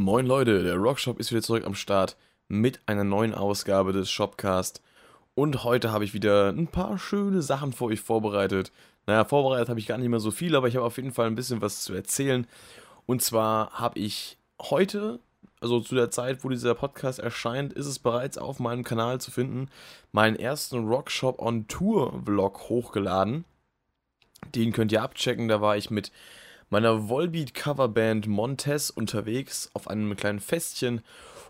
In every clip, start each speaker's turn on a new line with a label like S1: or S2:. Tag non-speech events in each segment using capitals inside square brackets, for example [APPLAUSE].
S1: Moin Leute, der Rockshop ist wieder zurück am Start mit einer neuen Ausgabe des Shopcast. Und heute habe ich wieder ein paar schöne Sachen für euch vorbereitet. Naja, vorbereitet habe ich gar nicht mehr so viel, aber ich habe auf jeden Fall ein bisschen was zu erzählen. Und zwar habe ich heute, also zu der Zeit, wo dieser Podcast erscheint, ist es bereits auf meinem Kanal zu finden, meinen ersten Rockshop on Tour Vlog hochgeladen. Den könnt ihr abchecken, da war ich mit meiner Volbeat-Coverband Montez unterwegs auf einem kleinen Festchen.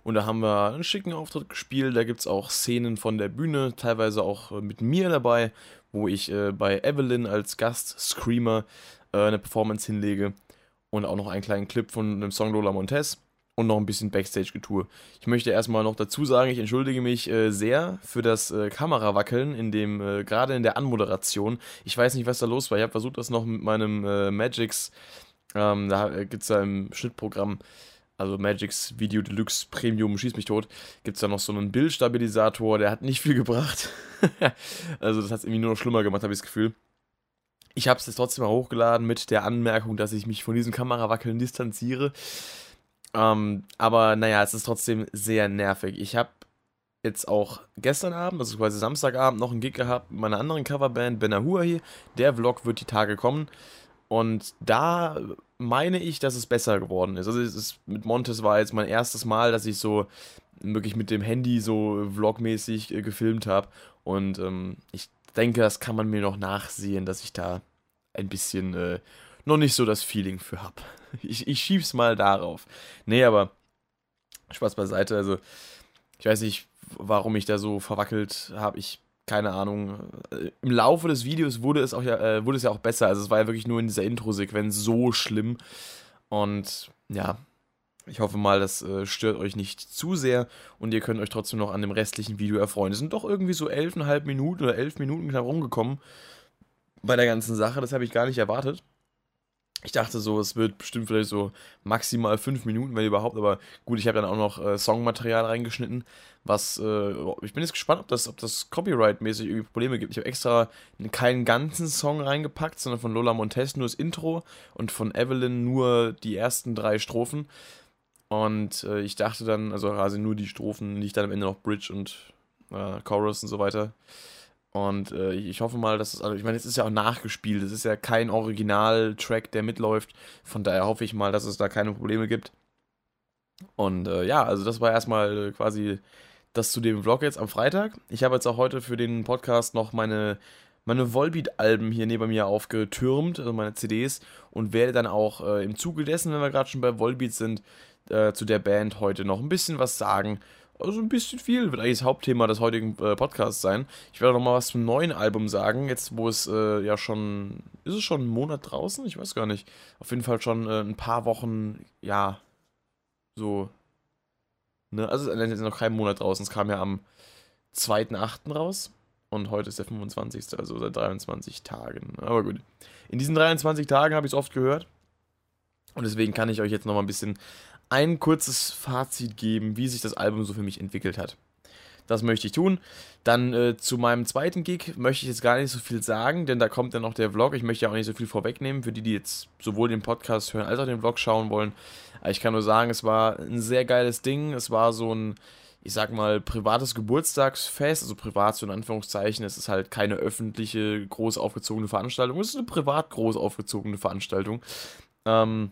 S1: Und da haben wir einen schicken Auftritt gespielt. Da gibt es auch Szenen von der Bühne, teilweise auch äh, mit mir dabei, wo ich äh, bei Evelyn als Gast-Screamer äh, eine Performance hinlege. Und auch noch einen kleinen Clip von einem Song Lola Montez und noch ein bisschen Backstage-Getue. Ich möchte erstmal noch dazu sagen, ich entschuldige mich äh, sehr für das äh, Kamerawackeln, in dem, äh, gerade in der Anmoderation. Ich weiß nicht, was da los war. Ich habe versucht, das noch mit meinem äh, Magix, ähm, da äh, gibt es da im Schnittprogramm, also Magix Video Deluxe Premium, schieß mich tot, gibt es da noch so einen Bildstabilisator, der hat nicht viel gebracht. [LAUGHS] also das hat es irgendwie nur noch schlimmer gemacht, habe ich das Gefühl. Ich habe es jetzt trotzdem mal hochgeladen mit der Anmerkung, dass ich mich von diesem Kamerawackeln distanziere. Ähm, aber naja, es ist trotzdem sehr nervig. Ich habe jetzt auch gestern Abend, also quasi Samstagabend, noch einen Gig gehabt mit meiner anderen Coverband, Benahuahi. Der Vlog wird die Tage kommen. Und da meine ich, dass es besser geworden ist. Also es ist, mit Montes war jetzt mein erstes Mal, dass ich so wirklich mit dem Handy so vlogmäßig äh, gefilmt habe. Und ähm, ich denke, das kann man mir noch nachsehen, dass ich da ein bisschen äh, noch nicht so das Feeling für habe. Ich, ich schieb's mal darauf. Nee, aber Spaß beiseite. Also, ich weiß nicht, warum ich da so verwackelt habe. Ich, keine Ahnung. Äh, Im Laufe des Videos wurde es, auch ja, äh, wurde es ja auch besser. Also, es war ja wirklich nur in dieser Intro-Sequenz so schlimm. Und ja, ich hoffe mal, das äh, stört euch nicht zu sehr und ihr könnt euch trotzdem noch an dem restlichen Video erfreuen. Es sind doch irgendwie so elfeinhalb Minuten oder elf Minuten herumgekommen bei der ganzen Sache. Das habe ich gar nicht erwartet. Ich dachte so, es wird bestimmt vielleicht so maximal fünf Minuten, wenn überhaupt, aber gut, ich habe dann auch noch äh, Songmaterial reingeschnitten, was, äh, ich bin jetzt gespannt, ob das, ob das Copyright-mäßig irgendwie Probleme gibt. Ich habe extra keinen ganzen Song reingepackt, sondern von Lola Montez nur das Intro und von Evelyn nur die ersten drei Strophen. Und äh, ich dachte dann, also quasi nur die Strophen, nicht dann am Ende noch Bridge und äh, Chorus und so weiter. Und äh, ich hoffe mal, dass es, also ich meine, es ist ja auch nachgespielt, es ist ja kein Original-Track, der mitläuft. Von daher hoffe ich mal, dass es da keine Probleme gibt. Und äh, ja, also das war erstmal quasi das zu dem Vlog jetzt am Freitag. Ich habe jetzt auch heute für den Podcast noch meine, meine Volbeat-Alben hier neben mir aufgetürmt, also meine CDs, und werde dann auch äh, im Zuge dessen, wenn wir gerade schon bei Volbeat sind, äh, zu der Band heute noch ein bisschen was sagen also ein bisschen viel wird eigentlich das Hauptthema des heutigen äh, Podcasts sein. Ich werde noch mal was zum neuen Album sagen, jetzt wo es äh, ja schon, ist es schon einen Monat draußen? Ich weiß gar nicht. Auf jeden Fall schon äh, ein paar Wochen, ja, so, ne, also es ist noch kein Monat draußen. Es kam ja am 2.8. raus und heute ist der 25., also seit 23 Tagen. Aber gut. In diesen 23 Tagen habe ich es oft gehört und deswegen kann ich euch jetzt noch mal ein bisschen ein kurzes Fazit geben, wie sich das Album so für mich entwickelt hat. Das möchte ich tun. Dann äh, zu meinem zweiten Gig möchte ich jetzt gar nicht so viel sagen, denn da kommt dann noch der Vlog. Ich möchte ja auch nicht so viel vorwegnehmen für die, die jetzt sowohl den Podcast hören als auch den Vlog schauen wollen. Aber ich kann nur sagen, es war ein sehr geiles Ding. Es war so ein, ich sag mal, privates Geburtstagsfest, also privat so in Anführungszeichen. Es ist halt keine öffentliche, groß aufgezogene Veranstaltung. Es ist eine privat groß aufgezogene Veranstaltung. Ähm,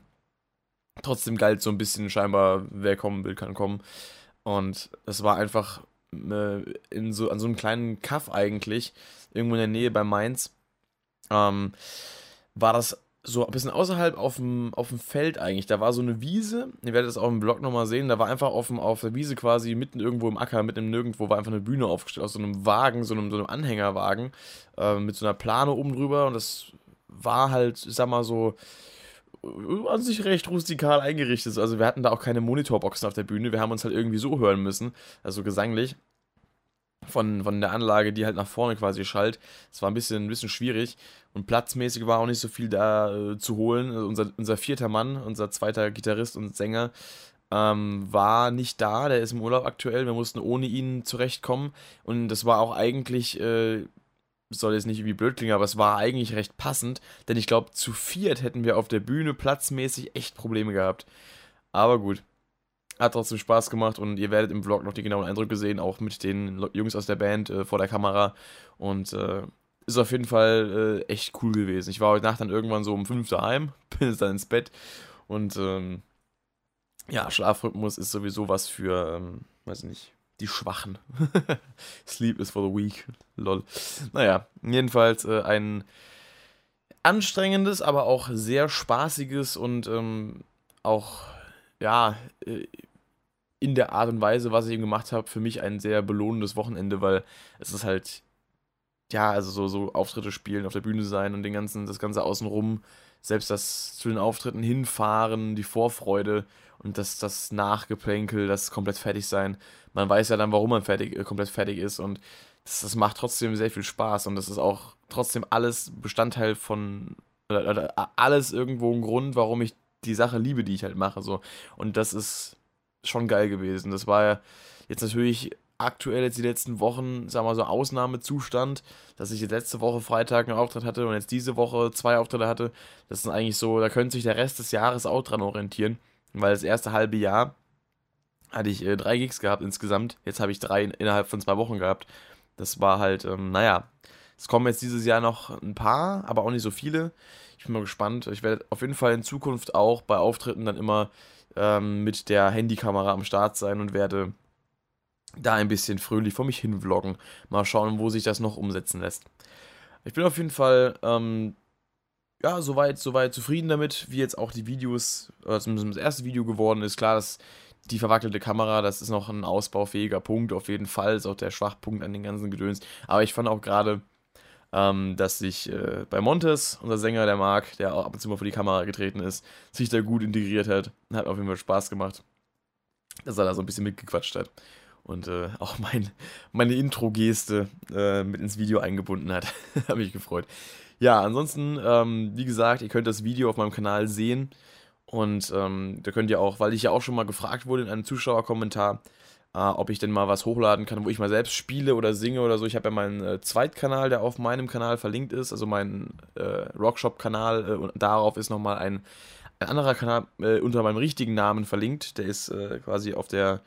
S1: trotzdem galt so ein bisschen scheinbar, wer kommen will, kann kommen. Und es war einfach äh, in so, an so einem kleinen Kaff eigentlich, irgendwo in der Nähe bei Mainz, ähm, war das so ein bisschen außerhalb auf dem, auf dem Feld eigentlich. Da war so eine Wiese, ihr werdet das auch im Blog nochmal sehen, da war einfach auf, dem, auf der Wiese quasi mitten irgendwo im Acker, mitten im Nirgendwo, war einfach eine Bühne aufgestellt, aus so einem Wagen, so einem, so einem Anhängerwagen, äh, mit so einer Plane oben drüber und das war halt, ich sag mal so, an sich recht rustikal eingerichtet. Also wir hatten da auch keine Monitorboxen auf der Bühne. Wir haben uns halt irgendwie so hören müssen, also gesanglich. Von, von der Anlage, die halt nach vorne quasi schallt. Es war ein bisschen, ein bisschen schwierig. Und platzmäßig war auch nicht so viel da äh, zu holen. Also unser, unser vierter Mann, unser zweiter Gitarrist und Sänger, ähm, war nicht da. Der ist im Urlaub aktuell. Wir mussten ohne ihn zurechtkommen. Und das war auch eigentlich äh, soll jetzt nicht irgendwie blöd klingen, aber es war eigentlich recht passend, denn ich glaube, zu viert hätten wir auf der Bühne platzmäßig echt Probleme gehabt. Aber gut. hat trotzdem Spaß gemacht und ihr werdet im Vlog noch die genauen Eindrücke sehen, auch mit den Jungs aus der Band äh, vor der Kamera. Und äh, ist auf jeden Fall äh, echt cool gewesen. Ich war heute Nacht dann irgendwann so um 5 daheim, [LAUGHS] bin dann ins Bett und ähm, ja, Schlafrhythmus ist sowieso was für, ähm, weiß nicht, die Schwachen. [LAUGHS] Sleep is for the weak. Lol. Naja, jedenfalls äh, ein anstrengendes, aber auch sehr spaßiges und ähm, auch, ja, äh, in der Art und Weise, was ich eben gemacht habe, für mich ein sehr belohnendes Wochenende, weil es ist halt, ja, also so, so Auftritte spielen, auf der Bühne sein und den ganzen, das Ganze außenrum, selbst das zu den Auftritten hinfahren, die Vorfreude und das, das Nachgeplänkel, das komplett fertig sein. Man weiß ja dann, warum man fertig, äh, komplett fertig ist und das, das macht trotzdem sehr viel Spaß und das ist auch trotzdem alles Bestandteil von, oder, oder alles irgendwo ein Grund, warum ich die Sache liebe, die ich halt mache. So. Und das ist schon geil gewesen. Das war ja jetzt natürlich aktuell jetzt die letzten Wochen, sagen wir mal so, Ausnahmezustand, dass ich jetzt letzte Woche Freitag einen Auftritt hatte und jetzt diese Woche zwei Auftritte hatte. Das ist eigentlich so, da könnte sich der Rest des Jahres auch dran orientieren, weil das erste halbe Jahr hatte ich äh, drei Gigs gehabt insgesamt. Jetzt habe ich drei innerhalb von zwei Wochen gehabt. Das war halt, ähm, naja, es kommen jetzt dieses Jahr noch ein paar, aber auch nicht so viele. Ich bin mal gespannt. Ich werde auf jeden Fall in Zukunft auch bei Auftritten dann immer ähm, mit der Handykamera am Start sein und werde da ein bisschen fröhlich vor mich hin vloggen. Mal schauen, wo sich das noch umsetzen lässt. Ich bin auf jeden Fall, ähm, ja, soweit, soweit zufrieden damit, wie jetzt auch die Videos, oder zumindest das erste Video geworden ist. Klar, dass die verwackelte Kamera, das ist noch ein ausbaufähiger Punkt, auf jeden Fall, ist auch der Schwachpunkt an den ganzen Gedöns. Aber ich fand auch gerade, ähm, dass sich äh, bei Montes, unser Sänger, der Marc, der auch ab und zu mal vor die Kamera getreten ist, sich da gut integriert hat. Hat auf jeden Fall Spaß gemacht, dass er da so ein bisschen mitgequatscht hat. Und äh, auch mein, meine Intro-Geste äh, mit ins Video eingebunden hat. [LAUGHS] hat mich gefreut. Ja, ansonsten, ähm, wie gesagt, ihr könnt das Video auf meinem Kanal sehen. Und ähm, da könnt ihr auch, weil ich ja auch schon mal gefragt wurde in einem Zuschauerkommentar, äh, ob ich denn mal was hochladen kann, wo ich mal selbst spiele oder singe oder so. Ich habe ja meinen äh, Zweitkanal, der auf meinem Kanal verlinkt ist, also mein äh, Rockshop-Kanal. Äh, und darauf ist nochmal ein, ein anderer Kanal äh, unter meinem richtigen Namen verlinkt. Der ist äh, quasi auf der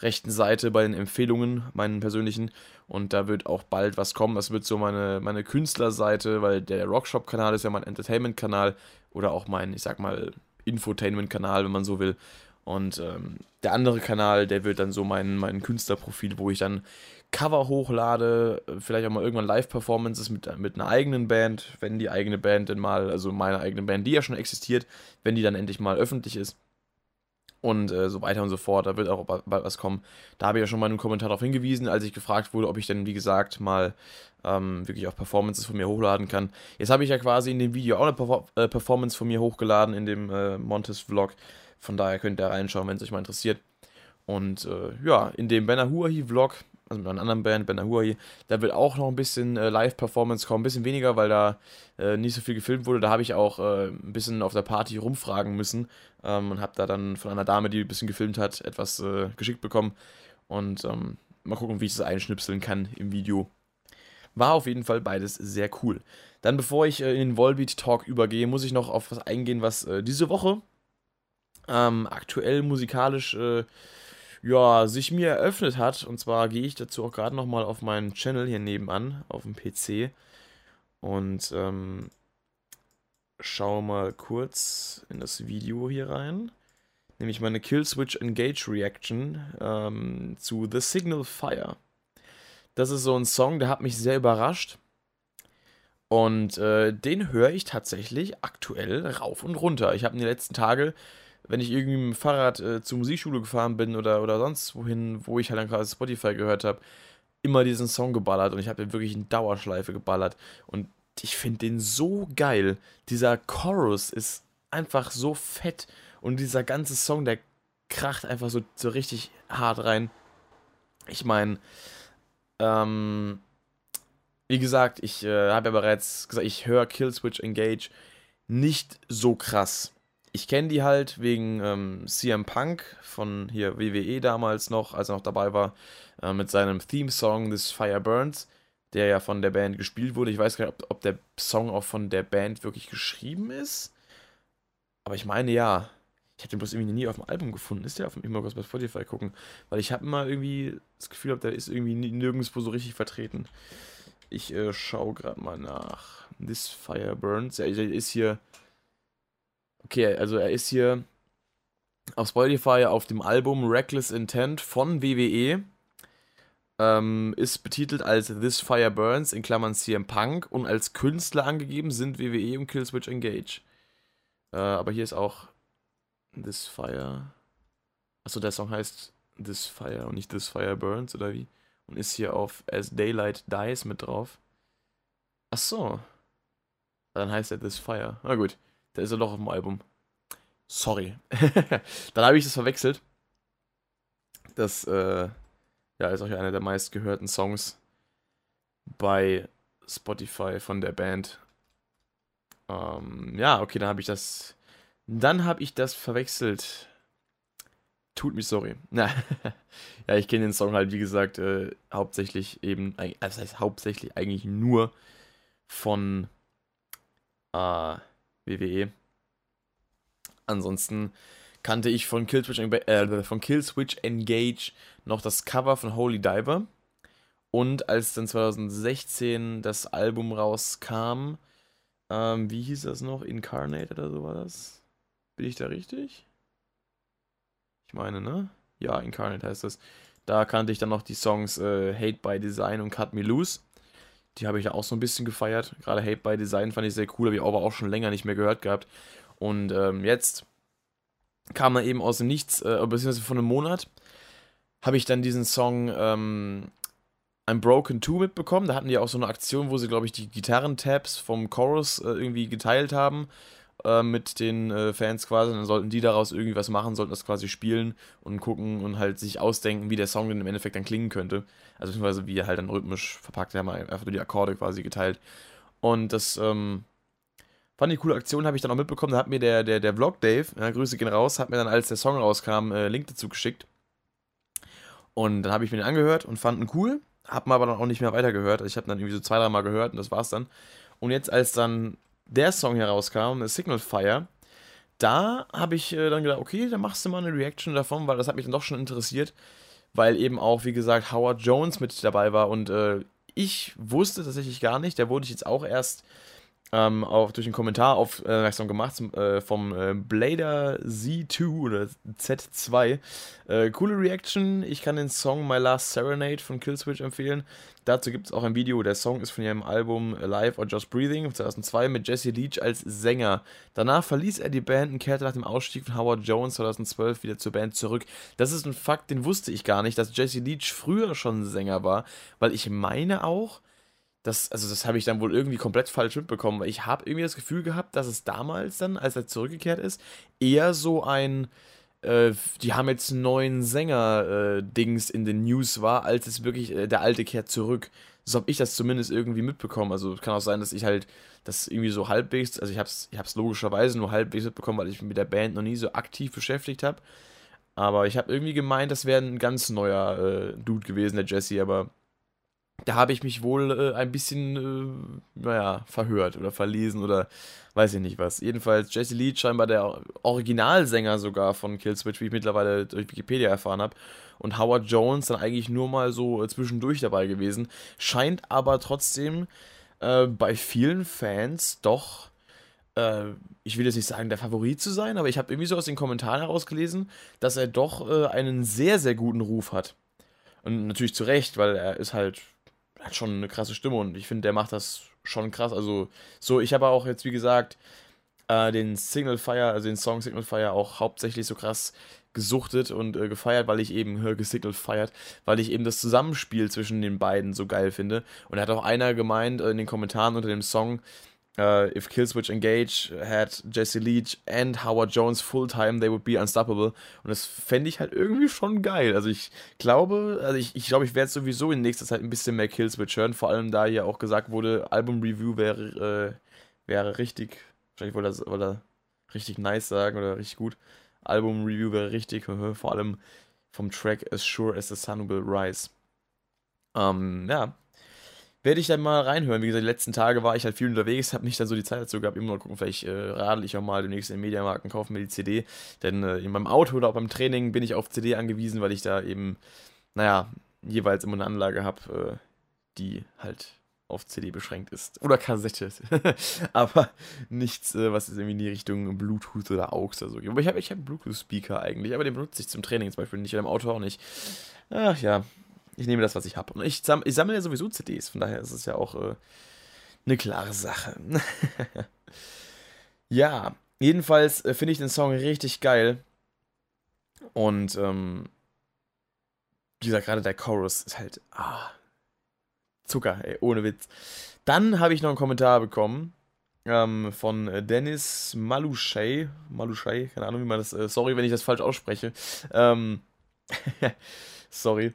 S1: rechten Seite bei den Empfehlungen, meinen persönlichen. Und da wird auch bald was kommen. Das wird so meine, meine Künstlerseite, weil der Rockshop-Kanal ist ja mein Entertainment-Kanal oder auch mein, ich sag mal, Infotainment-Kanal, wenn man so will. Und ähm, der andere Kanal, der wird dann so mein, mein Künstlerprofil, wo ich dann Cover hochlade, vielleicht auch mal irgendwann Live-Performances mit, mit einer eigenen Band, wenn die eigene Band denn mal, also meine eigene Band, die ja schon existiert, wenn die dann endlich mal öffentlich ist. Und äh, so weiter und so fort, da wird auch bald was kommen. Da habe ich ja schon mal einen Kommentar darauf hingewiesen, als ich gefragt wurde, ob ich denn, wie gesagt, mal ähm, wirklich auch Performances von mir hochladen kann. Jetzt habe ich ja quasi in dem Video auch eine Perfor äh, Performance von mir hochgeladen, in dem äh, Montes-Vlog. Von daher könnt ihr reinschauen, wenn es euch mal interessiert. Und äh, ja, in dem Benahuahi-Vlog, also mit einer anderen Band, Benahuahi, da wird auch noch ein bisschen äh, Live-Performance kommen, ein bisschen weniger, weil da äh, nicht so viel gefilmt wurde. Da habe ich auch äh, ein bisschen auf der Party rumfragen müssen ähm, und habe da dann von einer Dame, die ein bisschen gefilmt hat, etwas äh, geschickt bekommen. Und ähm, mal gucken, wie ich das einschnipseln kann im Video. War auf jeden Fall beides sehr cool. Dann, bevor ich äh, in den Volbeat Talk übergehe, muss ich noch auf was eingehen, was äh, diese Woche ähm, aktuell musikalisch ja, sich mir eröffnet hat. Und zwar gehe ich dazu auch gerade nochmal auf meinen Channel hier nebenan, auf dem PC. Und ähm, schaue mal kurz in das Video hier rein. Nämlich meine Killswitch Engage Reaction ähm, zu The Signal Fire. Das ist so ein Song, der hat mich sehr überrascht. Und äh, den höre ich tatsächlich aktuell rauf und runter. Ich habe in den letzten Tagen wenn ich irgendwie mit dem Fahrrad äh, zur Musikschule gefahren bin oder, oder sonst wohin, wo ich halt dann gerade Spotify gehört habe, immer diesen Song geballert und ich habe den wirklich in Dauerschleife geballert. Und ich finde den so geil. Dieser Chorus ist einfach so fett und dieser ganze Song, der kracht einfach so, so richtig hart rein. Ich meine, ähm, wie gesagt, ich äh, habe ja bereits gesagt, ich höre Killswitch Engage nicht so krass ich kenne die halt wegen ähm, CM Punk von hier WWE damals noch, als er noch dabei war, äh, mit seinem Theme-Song This Fire Burns, der ja von der Band gespielt wurde. Ich weiß gar nicht, ob, ob der Song auch von der Band wirklich geschrieben ist. Aber ich meine ja. Ich hätte den bloß irgendwie nie auf dem Album gefunden. Ist der auf dem immer bei Spotify gucken? Weil ich habe immer irgendwie das Gefühl, der ist irgendwie nirgendwo so richtig vertreten. Ich äh, schaue gerade mal nach. This Fire Burns. Ja, er ist hier. Okay, also er ist hier auf Spotify auf dem Album Reckless Intent von WWE. Ähm, ist betitelt als This Fire Burns in Klammern CM Punk und als Künstler angegeben sind WWE und Killswitch Engage. Äh, aber hier ist auch This Fire. Achso, der Song heißt This Fire und nicht This Fire Burns oder wie? Und ist hier auf As Daylight Dies mit drauf. Achso. Dann heißt er This Fire. Na gut, der ist er doch auf dem Album. Sorry. [LAUGHS] Dann habe ich das verwechselt. Das äh, ja, ist auch einer der meistgehörten Songs bei Spotify von der Band. Ähm, ja, okay, dann habe ich das. Dann habe ich das verwechselt. Tut mir sorry. [LAUGHS] Ja, ich kenne den Song halt, wie gesagt, äh, hauptsächlich eben, also das heißt hauptsächlich eigentlich nur von äh, WWE. Ansonsten kannte ich von Killswitch, äh, von Killswitch Engage noch das Cover von Holy Diver. Und als dann 2016 das Album rauskam, ähm, wie hieß das noch? Incarnate oder so war das? Bin ich da richtig? Ich meine, ne? Ja, Incarnate heißt das. Da kannte ich dann noch die Songs äh, Hate by Design und Cut Me Loose. Die habe ich ja auch so ein bisschen gefeiert. Gerade Hate by Design fand ich sehr cool, habe ich aber auch schon länger nicht mehr gehört gehabt. Und ähm, jetzt kam er eben aus dem Nichts, äh, beziehungsweise von einem Monat, habe ich dann diesen Song ähm, I'm Broken 2 mitbekommen. Da hatten die auch so eine Aktion, wo sie, glaube ich, die Gitarrentabs vom Chorus äh, irgendwie geteilt haben äh, mit den äh, Fans quasi. Dann sollten die daraus irgendwie was machen, sollten das quasi spielen und gucken und halt sich ausdenken, wie der Song dann im Endeffekt dann klingen könnte. Also beziehungsweise wie er halt dann rhythmisch verpackt, haben einfach nur die Akkorde quasi geteilt. Und das, ähm, Fand ich eine coole Aktion, habe ich dann auch mitbekommen. Da hat mir der, der, der Vlog Dave, ja, Grüße gehen raus, hat mir dann, als der Song rauskam, äh, Link dazu geschickt. Und dann habe ich mir den angehört und fand ihn cool, habe mir aber dann auch nicht mehr weitergehört. Also ich habe dann irgendwie so zwei, dreimal gehört und das war's dann. Und jetzt, als dann der Song herauskam, Signal Fire, da habe ich äh, dann gedacht, okay, dann machst du mal eine Reaction davon, weil das hat mich dann doch schon interessiert, weil eben auch, wie gesagt, Howard Jones mit dabei war und äh, ich wusste tatsächlich gar nicht, der wurde ich jetzt auch erst ähm, auch durch einen Kommentar aufmerksam gemacht zum, äh, vom äh, Blader Z2 oder Z2. Äh, coole Reaction. Ich kann den Song My Last Serenade von Killswitch empfehlen. Dazu gibt es auch ein Video. Der Song ist von ihrem Album Alive or Just Breathing 2002 mit Jesse Leach als Sänger. Danach verließ er die Band und kehrte nach dem Ausstieg von Howard Jones 2012 wieder zur Band zurück. Das ist ein Fakt, den wusste ich gar nicht, dass Jesse Leach früher schon Sänger war, weil ich meine auch, das, also das habe ich dann wohl irgendwie komplett falsch mitbekommen, weil ich habe irgendwie das Gefühl gehabt, dass es damals dann, als er zurückgekehrt ist, eher so ein, äh, die haben jetzt einen neuen Sänger-Dings äh, in den News war, als es wirklich äh, der alte kehrt zurück. So habe ich das zumindest irgendwie mitbekommen. Also kann auch sein, dass ich halt das irgendwie so halbwegs, also ich habe es ich logischerweise nur halbwegs mitbekommen, weil ich mich mit der Band noch nie so aktiv beschäftigt habe. Aber ich habe irgendwie gemeint, das wäre ein ganz neuer äh, Dude gewesen, der Jesse, aber da habe ich mich wohl äh, ein bisschen, äh, naja, verhört oder verlesen oder weiß ich nicht was. Jedenfalls Jesse Lee, scheinbar der Originalsänger sogar von Killswitch, wie ich mittlerweile durch Wikipedia erfahren habe. Und Howard Jones dann eigentlich nur mal so äh, zwischendurch dabei gewesen. Scheint aber trotzdem äh, bei vielen Fans doch, äh, ich will jetzt nicht sagen, der Favorit zu sein, aber ich habe irgendwie so aus den Kommentaren herausgelesen, dass er doch äh, einen sehr, sehr guten Ruf hat. Und natürlich zu Recht, weil er ist halt hat schon eine krasse Stimme und ich finde, der macht das schon krass. Also, so, ich habe auch jetzt, wie gesagt, äh, den Signal Fire, also den Song Signal Fire auch hauptsächlich so krass gesuchtet und äh, gefeiert, weil ich eben [LAUGHS] äh, gesignal feiert, weil ich eben das Zusammenspiel zwischen den beiden so geil finde. Und da hat auch einer gemeint äh, in den Kommentaren unter dem Song, uh, if Killswitch Engage had Jesse Leach and Howard Jones full time, they would be unstoppable. Und das fände ich halt irgendwie schon geil. Also ich glaube, also ich, ich glaube, ich werde sowieso in nächster Zeit ein bisschen mehr Killswitch hören, vor allem da hier auch gesagt wurde, Album-Review wäre, äh, wäre richtig, wahrscheinlich wollte er, wollte er richtig nice sagen oder richtig gut. Album-Review wäre richtig, vor allem vom Track As Sure as the Sun Will Rise. Ähm, ja, werde ich dann mal reinhören. Wie gesagt, die letzten Tage war ich halt viel unterwegs, habe nicht dann so die Zeit dazu gehabt, immer mal gucken, vielleicht äh, radel ich auch mal demnächst in den Mediamarkt und kaufe mir die CD. Denn äh, in meinem Auto oder auch beim Training bin ich auf CD angewiesen, weil ich da eben, naja, jeweils immer eine Anlage habe, äh, die halt auf CD beschränkt ist. Oder Kassette. [LAUGHS] aber nichts, äh, was irgendwie in die Richtung Bluetooth oder AUX oder so geht. Aber ich habe ich hab einen Bluetooth-Speaker eigentlich, aber den benutze ich zum Training zum Beispiel nicht oder im Auto auch nicht. Ach ja, ich nehme das, was ich habe. Und ich, sam ich sammle ja sowieso CDs, von daher ist es ja auch äh, eine klare Sache. [LAUGHS] ja, jedenfalls äh, finde ich den Song richtig geil. Und, ähm, gesagt, gerade der Chorus ist halt, ah, Zucker, ey, ohne Witz. Dann habe ich noch einen Kommentar bekommen ähm, von Dennis Maluschei. Maluschei, keine Ahnung, wie man das. Äh, sorry, wenn ich das falsch ausspreche. Ähm, [LAUGHS] sorry.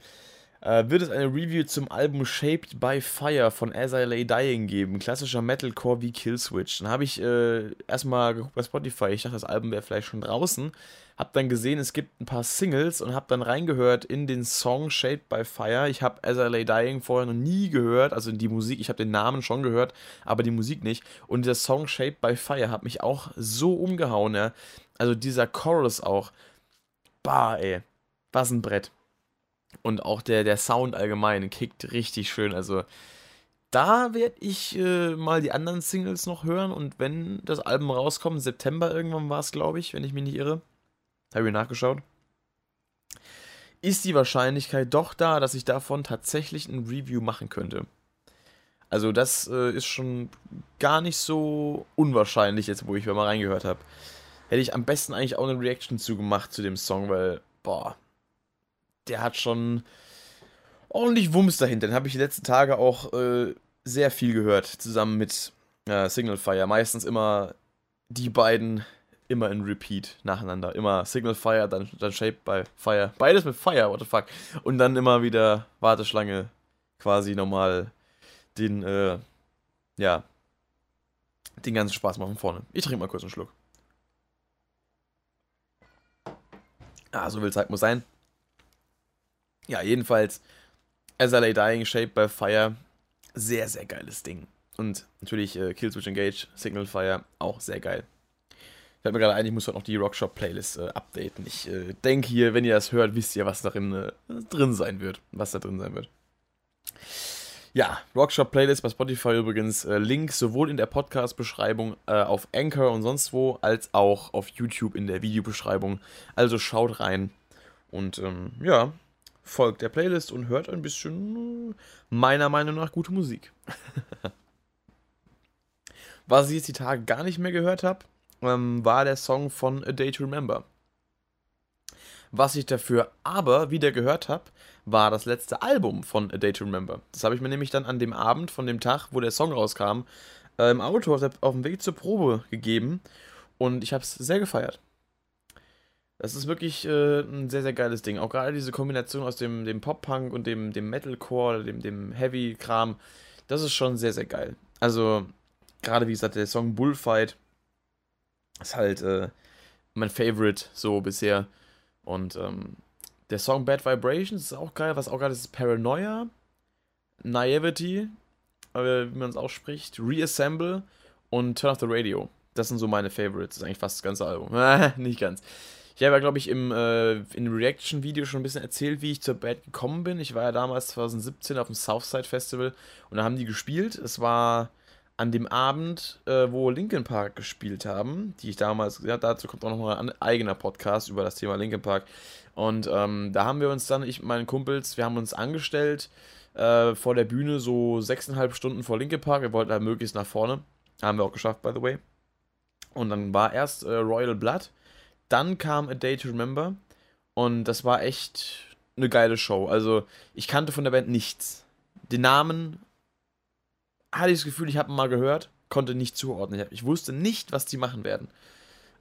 S1: Äh, wird es eine Review zum Album Shaped by Fire von As I Lay Dying geben? Klassischer Metalcore wie Killswitch. Dann habe ich äh, erstmal geguckt bei Spotify. Ich dachte, das Album wäre vielleicht schon draußen. Hab dann gesehen, es gibt ein paar Singles und hab dann reingehört in den Song Shaped by Fire. Ich habe As I Lay Dying vorher noch nie gehört, also die Musik, ich habe den Namen schon gehört, aber die Musik nicht. Und der Song Shaped by Fire hat mich auch so umgehauen, ja. Also dieser Chorus auch. Bah, ey. Was ein Brett. Und auch der, der Sound allgemein kickt richtig schön. Also da werde ich äh, mal die anderen Singles noch hören. Und wenn das Album rauskommt, September irgendwann war es, glaube ich, wenn ich mich nicht irre. Habe ich nachgeschaut. Ist die Wahrscheinlichkeit doch da, dass ich davon tatsächlich ein Review machen könnte. Also das äh, ist schon gar nicht so unwahrscheinlich jetzt, wo ich mal reingehört habe. Hätte ich am besten eigentlich auch eine Reaction zugemacht zu dem Song, weil, boah, der hat schon ordentlich Wumms dahinter. Den habe ich die letzten Tage auch äh, sehr viel gehört, zusammen mit äh, Signal Fire. Meistens immer die beiden immer in Repeat nacheinander. Immer Signal Fire, dann, dann Shape by Fire. Beides mit Fire, what the fuck. Und dann immer wieder Warteschlange quasi nochmal den, äh, ja, den ganzen Spaß machen vorne. Ich trinke mal kurz einen Schluck. Ah, so viel Zeit muss sein. Ja, jedenfalls SLA Dying Shape by Fire. Sehr, sehr geiles Ding. Und natürlich äh, Killswitch Engage, Signal Fire, auch sehr geil. Fällt mir gerade ein, ich muss heute noch die Rockshop-Playlist äh, updaten. Ich äh, denke hier, wenn ihr das hört, wisst ihr, was darin äh, drin sein wird. Was da drin sein wird. Ja, Rockshop-Playlist bei Spotify übrigens. Äh, Link sowohl in der Podcast-Beschreibung äh, auf Anchor und sonst wo, als auch auf YouTube in der Videobeschreibung. Also schaut rein. Und ähm, ja, folgt der Playlist und hört ein bisschen, meiner Meinung nach, gute Musik. [LAUGHS] Was ich jetzt die Tage gar nicht mehr gehört habe, ähm, war der Song von A Day to Remember. Was ich dafür aber wieder gehört habe, war das letzte Album von A Day to Remember. Das habe ich mir nämlich dann an dem Abend von dem Tag, wo der Song rauskam, äh, im Auto auf, der, auf dem Weg zur Probe gegeben und ich habe es sehr gefeiert. Das ist wirklich äh, ein sehr, sehr geiles Ding. Auch gerade diese Kombination aus dem, dem Pop-Punk und dem, dem Metalcore, dem, dem Heavy-Kram, das ist schon sehr, sehr geil. Also, gerade wie gesagt, der Song Bullfight ist halt äh, mein Favorite so bisher. Und ähm, der Song Bad Vibrations ist auch geil. Was auch geil ist, ist Paranoia, Naivety, äh, wie man es ausspricht, Reassemble und Turn Off the Radio. Das sind so meine Favorites. Das ist eigentlich fast das ganze Album. [LAUGHS] Nicht ganz. Ich habe ja, glaube ich, im, äh, Reaction-Video schon ein bisschen erzählt, wie ich zur Band gekommen bin. Ich war ja damals 2017 auf dem Southside Festival und da haben die gespielt. Es war an dem Abend, äh, wo Linkin Park gespielt haben, die ich damals, ja, dazu kommt auch noch mal ein eigener Podcast über das Thema Linkin Park. Und ähm, da haben wir uns dann, ich und meine Kumpels, wir haben uns angestellt äh, vor der Bühne, so sechseinhalb Stunden vor Linkin Park. Wir wollten halt möglichst nach vorne. Haben wir auch geschafft, by the way. Und dann war erst äh, Royal Blood dann kam A Day to Remember und das war echt eine geile Show. Also, ich kannte von der Band nichts. Den Namen hatte ich das Gefühl, ich habe ihn mal gehört, konnte nicht zuordnen. Ich wusste nicht, was die machen werden.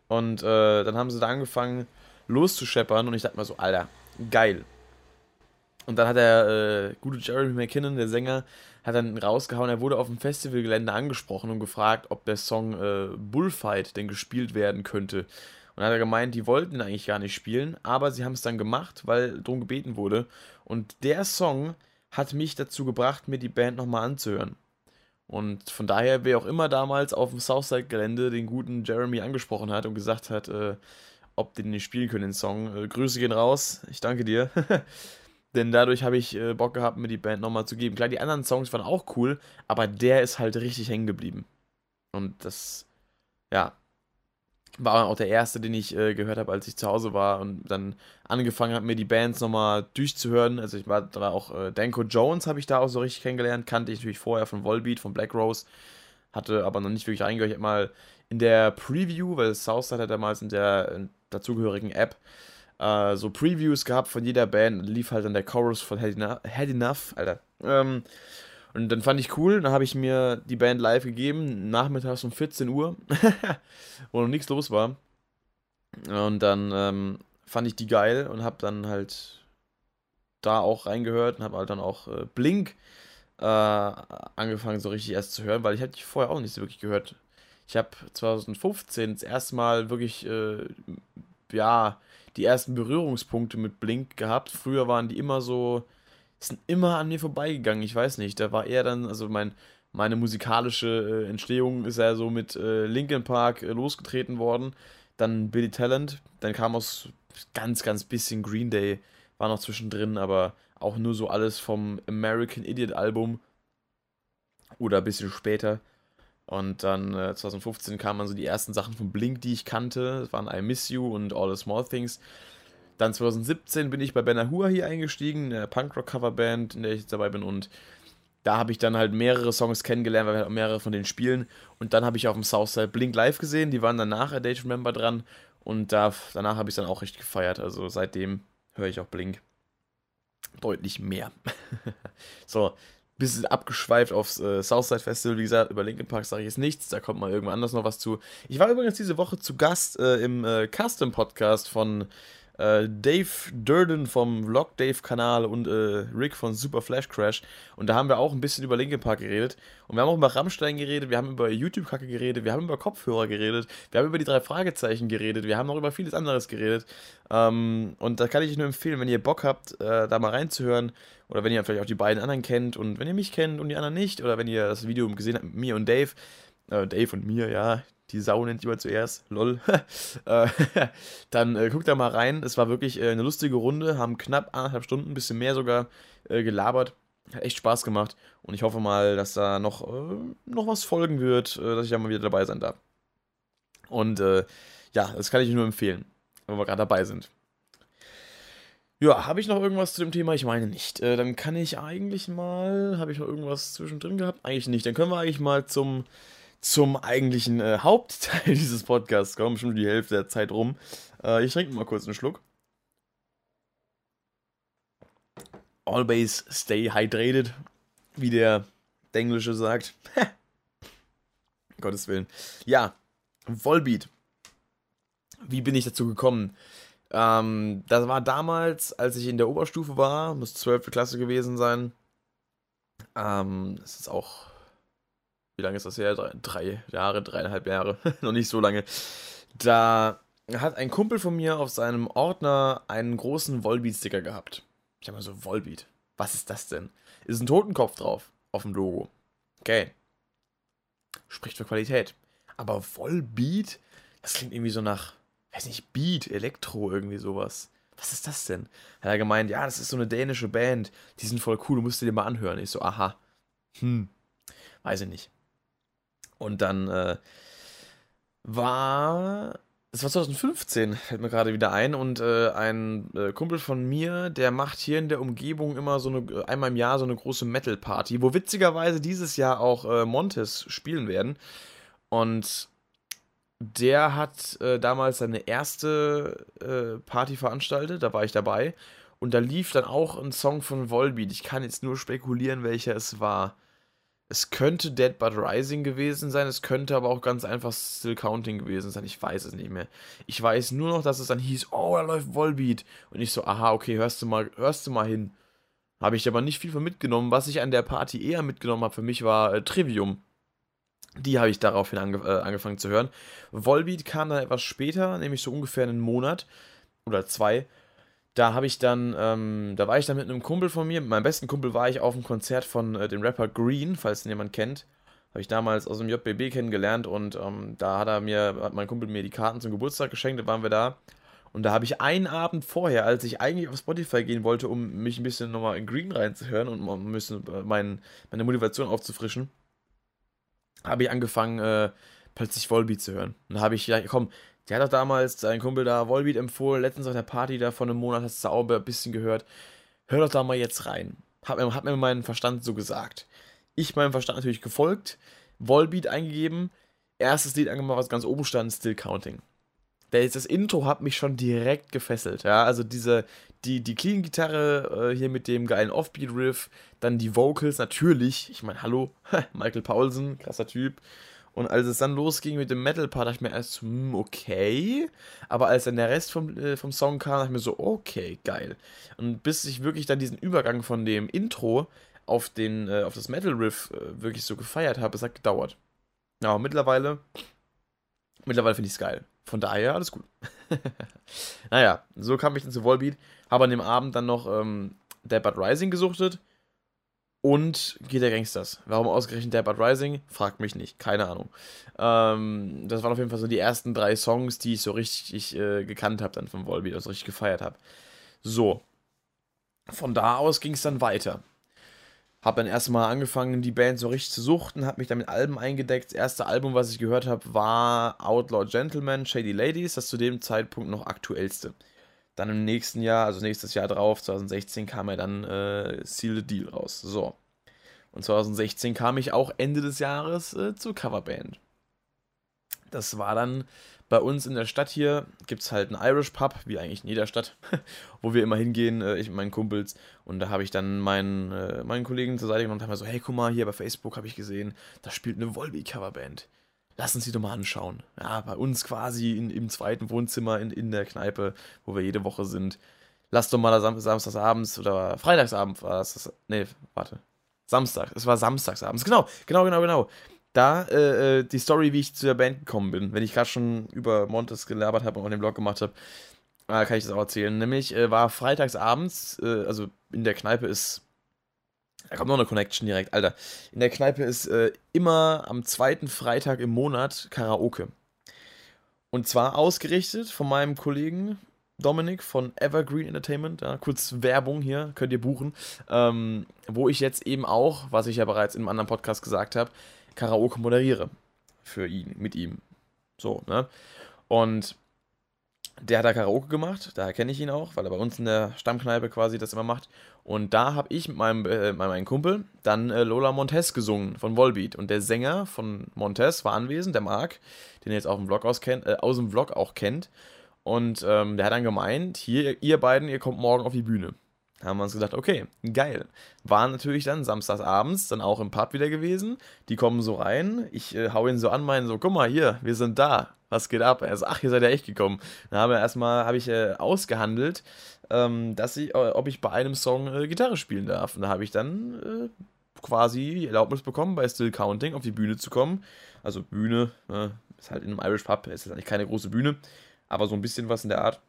S1: Und äh, dann haben sie da angefangen loszuscheppern und ich dachte mir so, Alter, geil. Und dann hat der äh, gute Jeremy McKinnon, der Sänger, hat dann rausgehauen, er wurde auf dem Festivalgelände angesprochen und gefragt, ob der Song äh, Bullfight denn gespielt werden könnte. Und dann hat er gemeint, die wollten eigentlich gar nicht spielen, aber sie haben es dann gemacht, weil darum gebeten wurde. Und der Song hat mich dazu gebracht, mir die Band nochmal anzuhören. Und von daher, wer auch immer damals auf dem Southside-Gelände den guten Jeremy angesprochen hat und gesagt hat, äh, ob die den nicht spielen können, den Song, äh, Grüße gehen raus, ich danke dir. [LAUGHS] Denn dadurch habe ich äh, Bock gehabt, mir die Band nochmal zu geben. Klar, die anderen Songs waren auch cool, aber der ist halt richtig hängen geblieben. Und das, ja, war auch der erste, den ich äh, gehört habe, als ich zu Hause war und dann angefangen habe, mir die Bands nochmal durchzuhören. Also ich war da auch, äh, Danko Jones habe ich da auch so richtig kennengelernt, kannte ich natürlich vorher von Volbeat, von Black Rose, hatte aber noch nicht wirklich reingehört. Ich habe mal in der Preview, weil Southside hat damals in der in dazugehörigen App äh, so Previews gehabt von jeder Band, lief halt dann der Chorus von Head Enough, Head Enough Alter. Ähm, und dann fand ich cool, dann habe ich mir die Band live gegeben, nachmittags um 14 Uhr, [LAUGHS] wo noch nichts los war. Und dann ähm, fand ich die geil und habe dann halt da auch reingehört und habe halt dann auch äh, Blink äh, angefangen so richtig erst zu hören, weil ich hatte die vorher auch nicht so wirklich gehört. Ich habe 2015 das erste Mal wirklich, äh, ja, die ersten Berührungspunkte mit Blink gehabt. Früher waren die immer so, sind immer an mir vorbeigegangen. Ich weiß nicht, da war eher dann, also mein, meine musikalische äh, Entstehung ist ja so mit äh, Linkin Park äh, losgetreten worden. Dann Billy Talent, dann kam aus ganz, ganz bisschen Green Day, war noch zwischendrin, aber auch nur so alles vom American Idiot Album oder ein bisschen später. Und dann äh, 2015 kamen so die ersten Sachen von Blink, die ich kannte. Das waren I Miss You und All the Small Things. Dann 2017 bin ich bei Ben Ahua hier eingestiegen, eine Punkrock-Coverband, in der ich jetzt dabei bin. Und da habe ich dann halt mehrere Songs kennengelernt, weil wir halt mehrere von denen spielen. Und dann habe ich auf dem Southside Blink live gesehen. Die waren danach A Date Member dran. Und da, danach habe ich dann auch richtig gefeiert. Also seitdem höre ich auch Blink deutlich mehr. [LAUGHS] so, bisschen abgeschweift aufs äh, Southside Festival. Wie gesagt, über Linkin Park sage ich jetzt nichts. Da kommt mal irgendwann anders noch was zu. Ich war übrigens diese Woche zu Gast äh, im äh, Custom Podcast von äh, Dave Durden vom Vlog Dave Kanal und äh, Rick von Super Flash Crash. Und da haben wir auch ein bisschen über Linkin Park geredet. Und wir haben auch über Rammstein geredet, wir haben über YouTube-Kacke geredet, wir haben über Kopfhörer geredet, wir haben über die drei Fragezeichen geredet, wir haben auch über vieles anderes geredet. Ähm, und da kann ich nur empfehlen, wenn ihr Bock habt, äh, da mal reinzuhören. Oder wenn ihr vielleicht auch die beiden anderen kennt und wenn ihr mich kennt und die anderen nicht. Oder wenn ihr das Video gesehen habt mit mir und Dave. Äh, Dave und mir, ja, die Sau nennt jemand zuerst, lol. [LAUGHS] Äh, [LAUGHS] dann äh, guckt da mal rein. Es war wirklich äh, eine lustige Runde, haben knapp anderthalb Stunden, ein bisschen mehr sogar äh, gelabert. Hat echt Spaß gemacht und ich hoffe mal, dass da noch, äh, noch was folgen wird, dass ich da mal wieder dabei sein darf. Und ja, das kann ich nur empfehlen, wenn wir gerade dabei sind. Ja, habe ich noch irgendwas zu dem Thema? Ich meine nicht. Äh, dann kann ich eigentlich mal. Habe ich noch irgendwas zwischendrin gehabt? Eigentlich nicht. Dann können wir eigentlich mal zum zum eigentlichen äh, Hauptteil [LAUGHS] dieses Podcasts kommen. Schon die Hälfte der Zeit rum. Äh, ich trinke mal kurz einen Schluck. Always stay hydrated, wie der Englische sagt. [LAUGHS] Gottes Willen. Ja, Volbeat. Wie bin ich dazu gekommen? Ähm, das war damals, als ich in der Oberstufe war, muss 12. Klasse gewesen sein. Ähm, das ist auch wie lange ist das her? Drei, Jahre, dreieinhalb Jahre, [LAUGHS] noch nicht so lange. Da hat ein Kumpel von mir auf seinem Ordner einen großen Volbeat-Sticker gehabt. Ich habe mal so, Volbeat, was ist das denn? Ist ein Totenkopf drauf, auf dem Logo. Okay. Spricht für Qualität. Aber Volbeat, das klingt irgendwie so nach, weiß nicht, Beat, Elektro, irgendwie sowas. Was ist das denn? Hat er gemeint, ja, das ist so eine dänische Band, die sind voll cool, du musst dir mal anhören. Ich so, aha. Hm, weiß ich nicht. Und dann äh, war. Es war 2015, fällt mir gerade wieder ein. Und äh, ein äh, Kumpel von mir, der macht hier in der Umgebung immer so eine, einmal im Jahr so eine große Metal-Party, wo witzigerweise dieses Jahr auch äh, Montes spielen werden. Und der hat äh, damals seine erste äh, Party veranstaltet, da war ich dabei. Und da lief dann auch ein Song von Volbeat. Ich kann jetzt nur spekulieren, welcher es war. Es könnte Dead But Rising gewesen sein, es könnte aber auch ganz einfach Still Counting gewesen sein. Ich weiß es nicht mehr. Ich weiß nur noch, dass es dann hieß, oh, da läuft Volbeat. Und ich so, aha, okay, hörst du mal, hörst du mal hin. Habe ich aber nicht viel von mitgenommen. Was ich an der Party eher mitgenommen habe für mich war äh, Trivium. Die habe ich daraufhin ange äh, angefangen zu hören. Volbeat kam dann etwas später, nämlich so ungefähr einen Monat oder zwei. Da habe ich dann, ähm, da war ich dann mit einem Kumpel von mir, mit meinem besten Kumpel war ich auf dem Konzert von äh, dem Rapper Green, falls den jemand kennt. Habe ich damals aus dem JBB kennengelernt und ähm, da hat er mir, hat mein Kumpel mir die Karten zum Geburtstag geschenkt, da waren wir da. Und da habe ich einen Abend vorher, als ich eigentlich auf Spotify gehen wollte, um mich ein bisschen nochmal in Green reinzuhören und um bisschen äh, mein, meine Motivation aufzufrischen, habe ich angefangen, äh, plötzlich Volbeat zu hören. Und da habe ich, ja, komm, der hat doch damals sein Kumpel da Volbeat empfohlen, letztens auf der Party da vor einem Monat, hast du auch ein bisschen gehört. Hör doch da mal jetzt rein. Hat mir, hat mir mein Verstand so gesagt. Ich meinem Verstand natürlich gefolgt, Volbeat eingegeben, erstes Lied angemacht, was ganz oben stand, Still Counting. Das Intro hat mich schon direkt gefesselt, ja, also diese, die, die Clean-Gitarre äh, hier mit dem geilen Offbeat-Riff, dann die Vocals, natürlich, ich meine, hallo, [LAUGHS] Michael Paulsen, krasser Typ, und als es dann losging mit dem Metal-Part, dachte ich mir erst, hm, okay. Aber als dann der Rest vom, äh, vom Song kam, dachte ich mir so, okay, geil. Und bis ich wirklich dann diesen Übergang von dem Intro auf, den, äh, auf das Metal-Riff äh, wirklich so gefeiert habe, es hat gedauert. Ja, mittlerweile, mittlerweile finde ich es geil. Von daher alles gut. [LAUGHS] naja, so kam ich dann zu Volbeat. Habe an dem Abend dann noch ähm, Dead But Rising gesuchtet und Geht der Gangsters. Warum ausgerechnet Dead But Rising? Fragt mich nicht, keine Ahnung. Ähm, das waren auf jeden Fall so die ersten drei Songs, die ich so richtig äh, gekannt habe dann von Volbeat, also richtig gefeiert habe. So. Von da aus ging es dann weiter. Hab dann erstmal angefangen, die Band so richtig zu suchten, hab mich dann mit Alben eingedeckt. Das erste Album, was ich gehört habe, war Outlaw Gentlemen, Shady Ladies, das zu dem Zeitpunkt noch aktuellste. Dann im nächsten Jahr, also nächstes Jahr drauf, 2016, kam er dann äh, Seal the Deal raus. So. Und 2016 kam ich auch Ende des Jahres äh, zur Coverband. Das war dann bei uns in der Stadt hier, gibt es halt einen Irish Pub, wie eigentlich in jeder Stadt, [LAUGHS] wo wir immer hingehen, äh, ich mit meinen Kumpels. Und da habe ich dann meinen, äh, meinen Kollegen zur Seite genommen und habe mir so, hey, guck mal, hier bei Facebook habe ich gesehen, da spielt eine Volby-Coverband lass uns die doch mal anschauen. Ja, bei uns quasi in, im zweiten Wohnzimmer in, in der Kneipe, wo wir jede Woche sind. Lass doch mal Sam samstagsabends oder freitagsabend war das. Nee, warte. Samstag. Es war samstagsabends. Genau, genau, genau, genau. Da äh, äh die Story, wie ich zu der Band gekommen bin. Wenn ich gerade schon über Montes gelabert habe und auch den Blog gemacht habe, äh, kann ich das auch erzählen. Nämlich äh, war freitagsabends, äh, also in der Kneipe ist da kommt noch eine Connection direkt, Alter. In der Kneipe ist äh, immer am zweiten Freitag im Monat Karaoke. Und zwar ausgerichtet von meinem Kollegen Dominik von Evergreen Entertainment. Ja, kurz Werbung hier, könnt ihr buchen. Ähm, wo ich jetzt eben auch, was ich ja bereits in einem anderen Podcast gesagt habe, Karaoke moderiere. Für ihn, mit ihm. So, ne? Und der hat da Karaoke gemacht, daher kenne ich ihn auch, weil er bei uns in der Stammkneipe quasi das immer macht. Und da habe ich mit meinem, äh, meinem Kumpel dann äh, Lola Montes gesungen von Volbeat. Und der Sänger von Montes war anwesend, der Marc, den ihr jetzt auf dem Vlog aus, kennt, äh, aus dem Vlog auch kennt. Und ähm, der hat dann gemeint, hier, ihr beiden, ihr kommt morgen auf die Bühne. Haben wir uns gedacht, okay, geil. Waren natürlich dann samstagsabends dann auch im Pub wieder gewesen. Die kommen so rein, ich äh, hau ihn so an, meinen so, guck mal hier, wir sind da was geht ab? Er sagt, ach, ihr seid ja echt gekommen. Dann habe erstmal habe ich äh, ausgehandelt, ähm, dass ich, äh, ob ich bei einem Song äh, Gitarre spielen darf. Und da habe ich dann äh, quasi die Erlaubnis bekommen, bei Still Counting auf die Bühne zu kommen. Also Bühne, ne, ist halt in einem Irish Pub, ist eigentlich keine große Bühne, aber so ein bisschen was in der Art.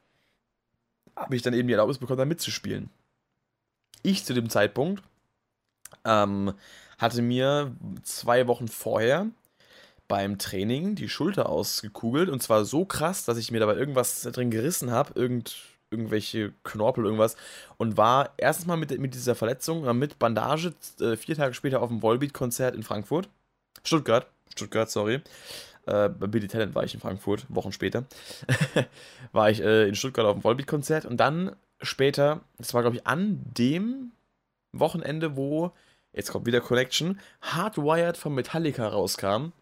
S1: Habe ich dann eben die Erlaubnis bekommen, da mitzuspielen. Ich zu dem Zeitpunkt ähm, hatte mir zwei Wochen vorher beim Training die Schulter ausgekugelt und zwar so krass, dass ich mir dabei irgendwas drin gerissen habe, irgend, irgendwelche Knorpel, irgendwas und war erstens mal mit, mit dieser Verletzung, äh, mit Bandage, äh, vier Tage später auf dem Volbeat-Konzert in Frankfurt, Stuttgart, Stuttgart, sorry. Äh, bei Billy Talent war ich in Frankfurt, Wochen später, [LAUGHS] war ich äh, in Stuttgart auf dem Volbeat-Konzert und dann später, das war glaube ich an dem Wochenende, wo, jetzt kommt wieder Connection, Hardwired von Metallica rauskam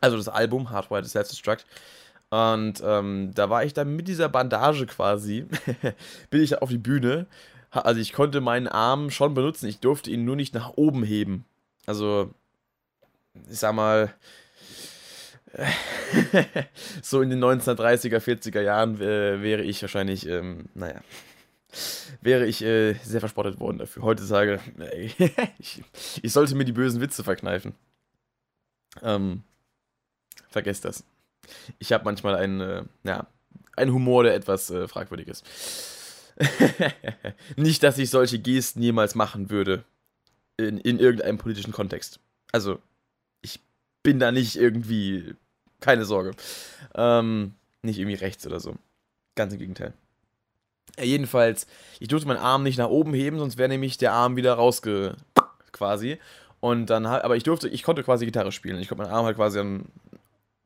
S1: also das Album Hardwired Self-Destruct. Und ähm, da war ich dann mit dieser Bandage quasi, [LAUGHS] bin ich auf die Bühne. Also ich konnte meinen Arm schon benutzen, ich durfte ihn nur nicht nach oben heben. Also, ich sag mal, [LAUGHS] so in den 1930er, 40er Jahren äh, wäre ich wahrscheinlich, ähm, naja, wäre ich äh, sehr verspottet worden dafür. Heutzutage, äh, [LAUGHS] ich, ich sollte mir die bösen Witze verkneifen. Ähm, Vergesst das. Ich habe manchmal einen, äh, ja, einen Humor, der etwas äh, fragwürdig ist. [LAUGHS] nicht, dass ich solche Gesten jemals machen würde. In, in irgendeinem politischen Kontext. Also, bin da nicht irgendwie. Keine Sorge. Ähm, nicht irgendwie rechts oder so. Ganz im Gegenteil. Jedenfalls, ich durfte meinen Arm nicht nach oben heben, sonst wäre nämlich der Arm wieder rausge. quasi. Und dann aber ich durfte, ich konnte quasi Gitarre spielen. Ich konnte meinen Arm halt quasi dann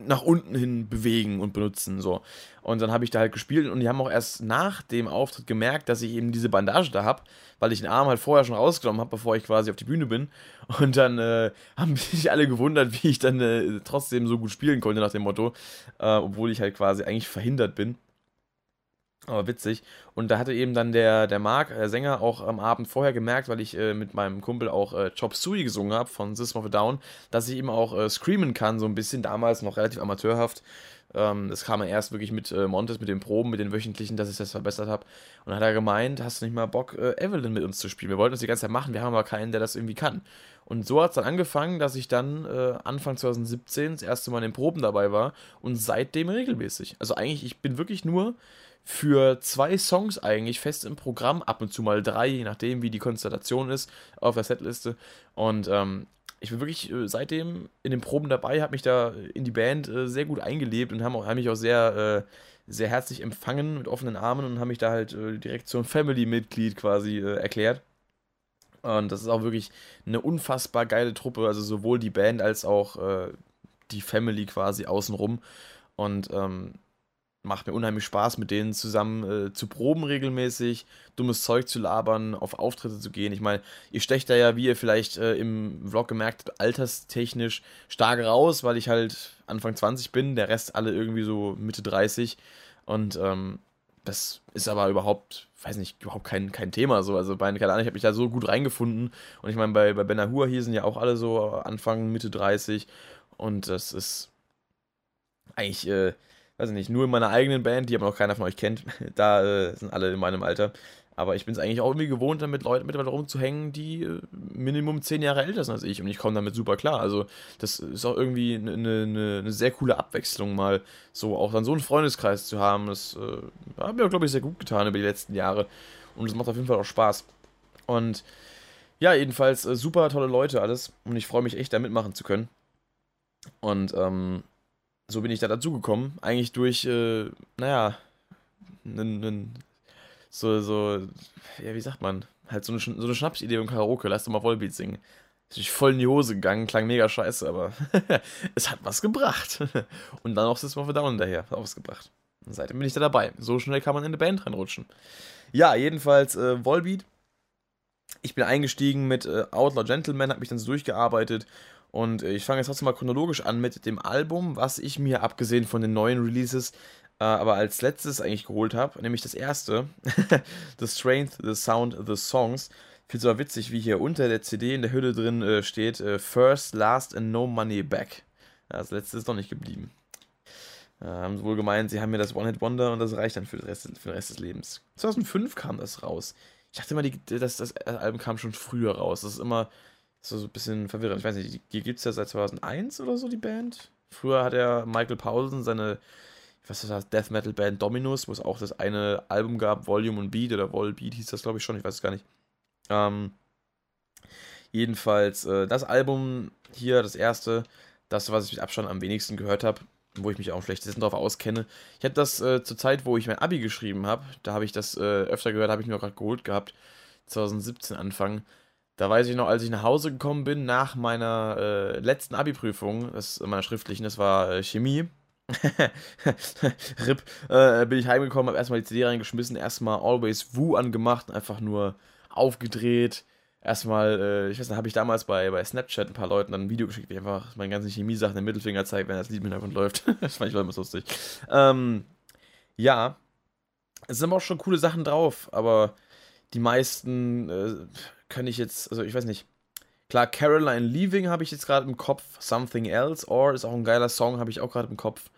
S1: nach unten hin bewegen und benutzen. So. Und dann habe ich da halt gespielt und die haben auch erst nach dem Auftritt gemerkt, dass ich eben diese Bandage da habe, weil ich den Arm halt vorher schon rausgenommen habe, bevor ich quasi auf die Bühne bin. Und dann äh, [LAUGHS] haben sich alle gewundert, wie ich dann äh, trotzdem so gut spielen konnte, nach dem Motto, äh, obwohl ich halt quasi eigentlich verhindert bin. Aber witzig. Und da hatte eben dann der, der Marc, der Sänger, auch am Abend vorher gemerkt, weil ich äh, mit meinem Kumpel auch äh, Chop Suey gesungen habe von System of a Down, dass ich eben auch äh, screamen kann, so ein bisschen, damals noch relativ amateurhaft. Ähm, das kam erst wirklich mit äh, Montes, mit den Proben, mit den wöchentlichen, dass ich das verbessert habe. Und dann hat er gemeint, hast du nicht mal Bock, äh, Evelyn mit uns zu spielen? Wir wollten das die ganze Zeit machen, wir haben aber keinen, der das irgendwie kann. Und so hat es dann angefangen, dass ich dann äh, Anfang 2017 das erste Mal in den Proben dabei war und seitdem regelmäßig. Also eigentlich, ich bin wirklich nur für zwei Songs eigentlich fest im Programm, ab und zu mal drei, je nachdem, wie die Konstellation ist auf der Setliste. Und ähm, ich bin wirklich äh, seitdem in den Proben dabei, habe mich da in die Band äh, sehr gut eingelebt und haben, auch, mich auch sehr, äh, sehr herzlich empfangen mit offenen Armen und haben mich da halt äh, direkt zum Family-Mitglied quasi äh, erklärt. Und das ist auch wirklich eine unfassbar geile Truppe, also sowohl die Band als auch äh, die Family quasi außenrum. Und ähm, macht mir unheimlich Spaß, mit denen zusammen äh, zu proben regelmäßig, dummes Zeug zu labern, auf Auftritte zu gehen. Ich meine, ihr stecht da ja, wie ihr vielleicht äh, im Vlog gemerkt habt, alterstechnisch stark raus, weil ich halt Anfang 20 bin, der Rest alle irgendwie so Mitte 30 und ähm, das ist aber überhaupt, weiß nicht, überhaupt kein, kein Thema so. Also bei, keine Ahnung, ich habe mich da so gut reingefunden und ich meine, bei, bei Ben Ahua hier sind ja auch alle so Anfang, Mitte 30 und das ist eigentlich, äh, weiß ich nicht, nur in meiner eigenen Band, die aber noch keiner von euch kennt, [LAUGHS] da äh, sind alle in meinem Alter. Aber ich bin es eigentlich auch irgendwie gewohnt, dann mit Leuten mittlerweile rumzuhängen, die äh, Minimum zehn Jahre älter sind als ich. Und ich komme damit super klar. Also, das ist auch irgendwie eine ne, ne, ne sehr coole Abwechslung, mal so auch dann so einen Freundeskreis zu haben. Das äh, hat mir, glaube ich, sehr gut getan über die letzten Jahre. Und es macht auf jeden Fall auch Spaß. Und ja, jedenfalls äh, super tolle Leute alles. Und ich freue mich echt, da mitmachen zu können. Und ähm, so bin ich da dazu gekommen. Eigentlich durch, äh, naja, einen, so, so, ja, wie sagt man? Halt so eine, so eine Schnapsidee im Karaoke, lass doch mal Vollbeat singen. Ist natürlich voll in die Hose gegangen, klang mega scheiße, aber [LAUGHS] es hat was gebracht. [LAUGHS] Und dann auch System of a Down hinterher, hat auch was gebracht. Und seitdem bin ich da dabei. So schnell kann man in eine Band reinrutschen. Ja, jedenfalls äh, Volbeat. Ich bin eingestiegen mit äh, Outlaw Gentleman, habe mich dann so durchgearbeitet und ich fange jetzt trotzdem mal chronologisch an mit dem Album, was ich mir abgesehen von den neuen Releases äh, aber als letztes eigentlich geholt habe, nämlich das erste, [LAUGHS] The Strength, The Sound, The Songs. Ich finde witzig, wie hier unter der CD in der Hülle drin äh, steht: äh, First, Last and No Money Back. Ja, das letzte ist noch nicht geblieben. Äh, haben sie wohl gemeint, sie haben mir das One-Hit-Wonder und das reicht dann für, Rest, für den Rest des Lebens. 2005 kam das raus. Ich dachte immer, die, das, das Album kam schon früher raus. Das ist immer so, so ein bisschen verwirrend. Ich weiß nicht, die gibt es ja seit 2001 oder so, die Band. Früher hat er Michael Paulsen seine, was ist das, Death Metal Band Dominus, wo es auch das eine Album gab, Volume und Beat oder Volbeat hieß das, glaube ich, schon, ich weiß es gar nicht. Ähm, jedenfalls, äh, das Album hier, das erste, das, was ich mit Abstand am wenigsten gehört habe, wo ich mich auch schlecht darauf auskenne. Ich habe das äh, zur Zeit, wo ich mein Abi geschrieben habe, da habe ich das äh, öfter gehört, habe ich mir auch gerade geholt gehabt, 2017 Anfang. Da weiß ich noch, als ich nach Hause gekommen bin nach meiner äh, letzten Abi-Prüfung, meiner schriftlichen, das war äh, Chemie. [LAUGHS] RIP, äh, bin ich heimgekommen, habe erstmal die CD reingeschmissen, erstmal Always Woo angemacht, einfach nur aufgedreht. Erstmal, äh, ich weiß nicht, habe ich damals bei, bei Snapchat ein paar Leuten dann ein Video geschickt, wie ich einfach meine ganzen Chemie-Sachen im Mittelfinger zeige, wenn das Lied im Hintergrund läuft. [LAUGHS] das fand ich immer lustig. Ähm, ja, es sind aber auch schon coole Sachen drauf, aber die meisten äh, kann ich jetzt, also ich weiß nicht. Klar, Caroline Leaving habe ich jetzt gerade im Kopf. Something Else or ist auch ein geiler Song, habe ich auch gerade im Kopf.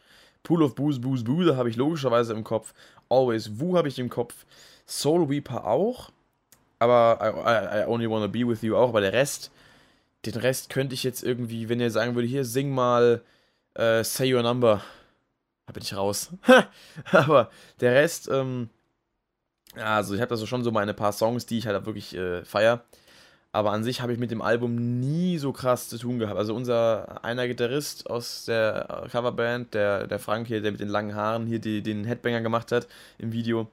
S1: Pool of Booze, Booze, Booze habe ich logischerweise im Kopf. Always Woo habe ich im Kopf. Soul Weeper auch. Aber I, I, I, Only Wanna Be With You auch. Aber der Rest, den Rest könnte ich jetzt irgendwie, wenn ihr sagen würde, hier sing mal uh, Say Your Number. Da bin ich raus. [LAUGHS] aber der Rest, ähm, Also ich habe da so schon so meine paar Songs, die ich halt wirklich äh, feier. Aber an sich habe ich mit dem Album nie so krass zu tun gehabt. Also unser einer Gitarrist aus der Coverband, der, der Frank hier, der mit den langen Haaren hier die, den Headbanger gemacht hat im Video,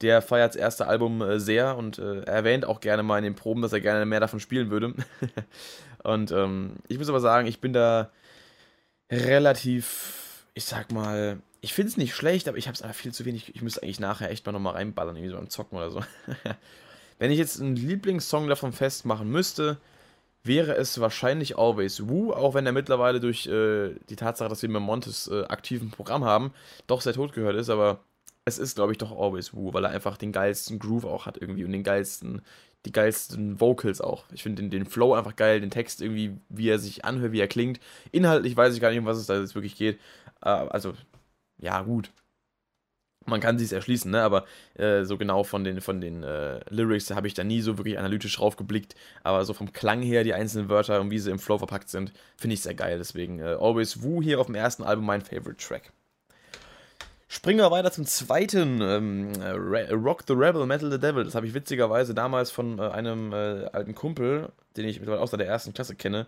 S1: der feiert das erste Album äh, sehr und äh, erwähnt auch gerne mal in den Proben, dass er gerne mehr davon spielen würde. [LAUGHS] und ähm, ich muss aber sagen, ich bin da relativ, ich sag mal, ich finde es nicht schlecht, aber ich habe es einfach viel zu wenig. Ich müsste eigentlich nachher echt mal nochmal reinballern, irgendwie so beim Zocken oder so. [LAUGHS] Wenn ich jetzt einen Lieblingssong davon festmachen müsste, wäre es wahrscheinlich Always Woo, auch wenn er mittlerweile durch äh, die Tatsache, dass wir mit Montes äh, aktiven Programm haben, doch sehr tot gehört ist, aber es ist, glaube ich, doch Always Woo, weil er einfach den geilsten Groove auch hat irgendwie und den geilsten, die geilsten Vocals auch. Ich finde den, den Flow einfach geil, den Text irgendwie, wie er sich anhört, wie er klingt. Inhaltlich weiß ich gar nicht, um was es da jetzt wirklich geht. Äh, also, ja, gut. Man kann sich erschließen, ne? aber äh, so genau von den, von den äh, Lyrics habe ich da nie so wirklich analytisch drauf geblickt. Aber so vom Klang her, die einzelnen Wörter und wie sie im Flow verpackt sind, finde ich sehr geil. Deswegen äh, Always Woo hier auf dem ersten Album mein Favorite Track. Springen wir weiter zum zweiten ähm, Rock the Rebel, Metal the Devil. Das habe ich witzigerweise damals von äh, einem äh, alten Kumpel, den ich mittlerweile aus der ersten Klasse kenne.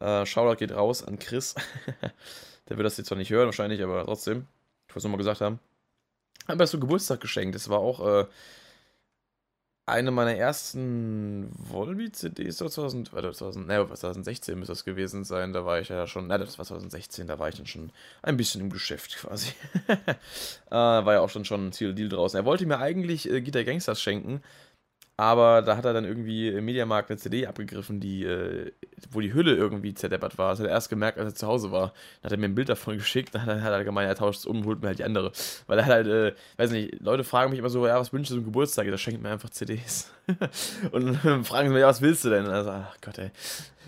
S1: Äh, Shoutout geht raus an Chris. [LAUGHS] der wird das jetzt zwar nicht hören, wahrscheinlich, aber trotzdem. Ich es nochmal gesagt haben. Haben wir das zum Geburtstag geschenkt. Das war auch äh, eine meiner ersten Volbeat-CDs 2000, warte, 2000, ne, 2016 müsste das gewesen sein. Da war ich ja schon, ne, das war 2016, da war ich dann schon ein bisschen im Geschäft quasi. [LAUGHS] äh, war ja auch schon, schon ein Ziel Deal draußen. Er wollte mir eigentlich äh, Guitar Gangsters schenken, aber da hat er dann irgendwie im Mediamarkt eine CD abgegriffen, die, äh, wo die Hülle irgendwie zerdeppert war. Das hat er erst gemerkt, als er zu Hause war. Dann hat er mir ein Bild davon [LAUGHS] geschickt, dann hat er gemeint, er tauscht es um und holt mir halt die andere. Weil er halt, äh, weiß nicht, Leute fragen mich immer so, ja, was wünschst du zum Geburtstag? Da schenkt mir einfach CDs. [LAUGHS] und dann fragen sie mich, ja, was willst du denn? Also, ach Gott, ey.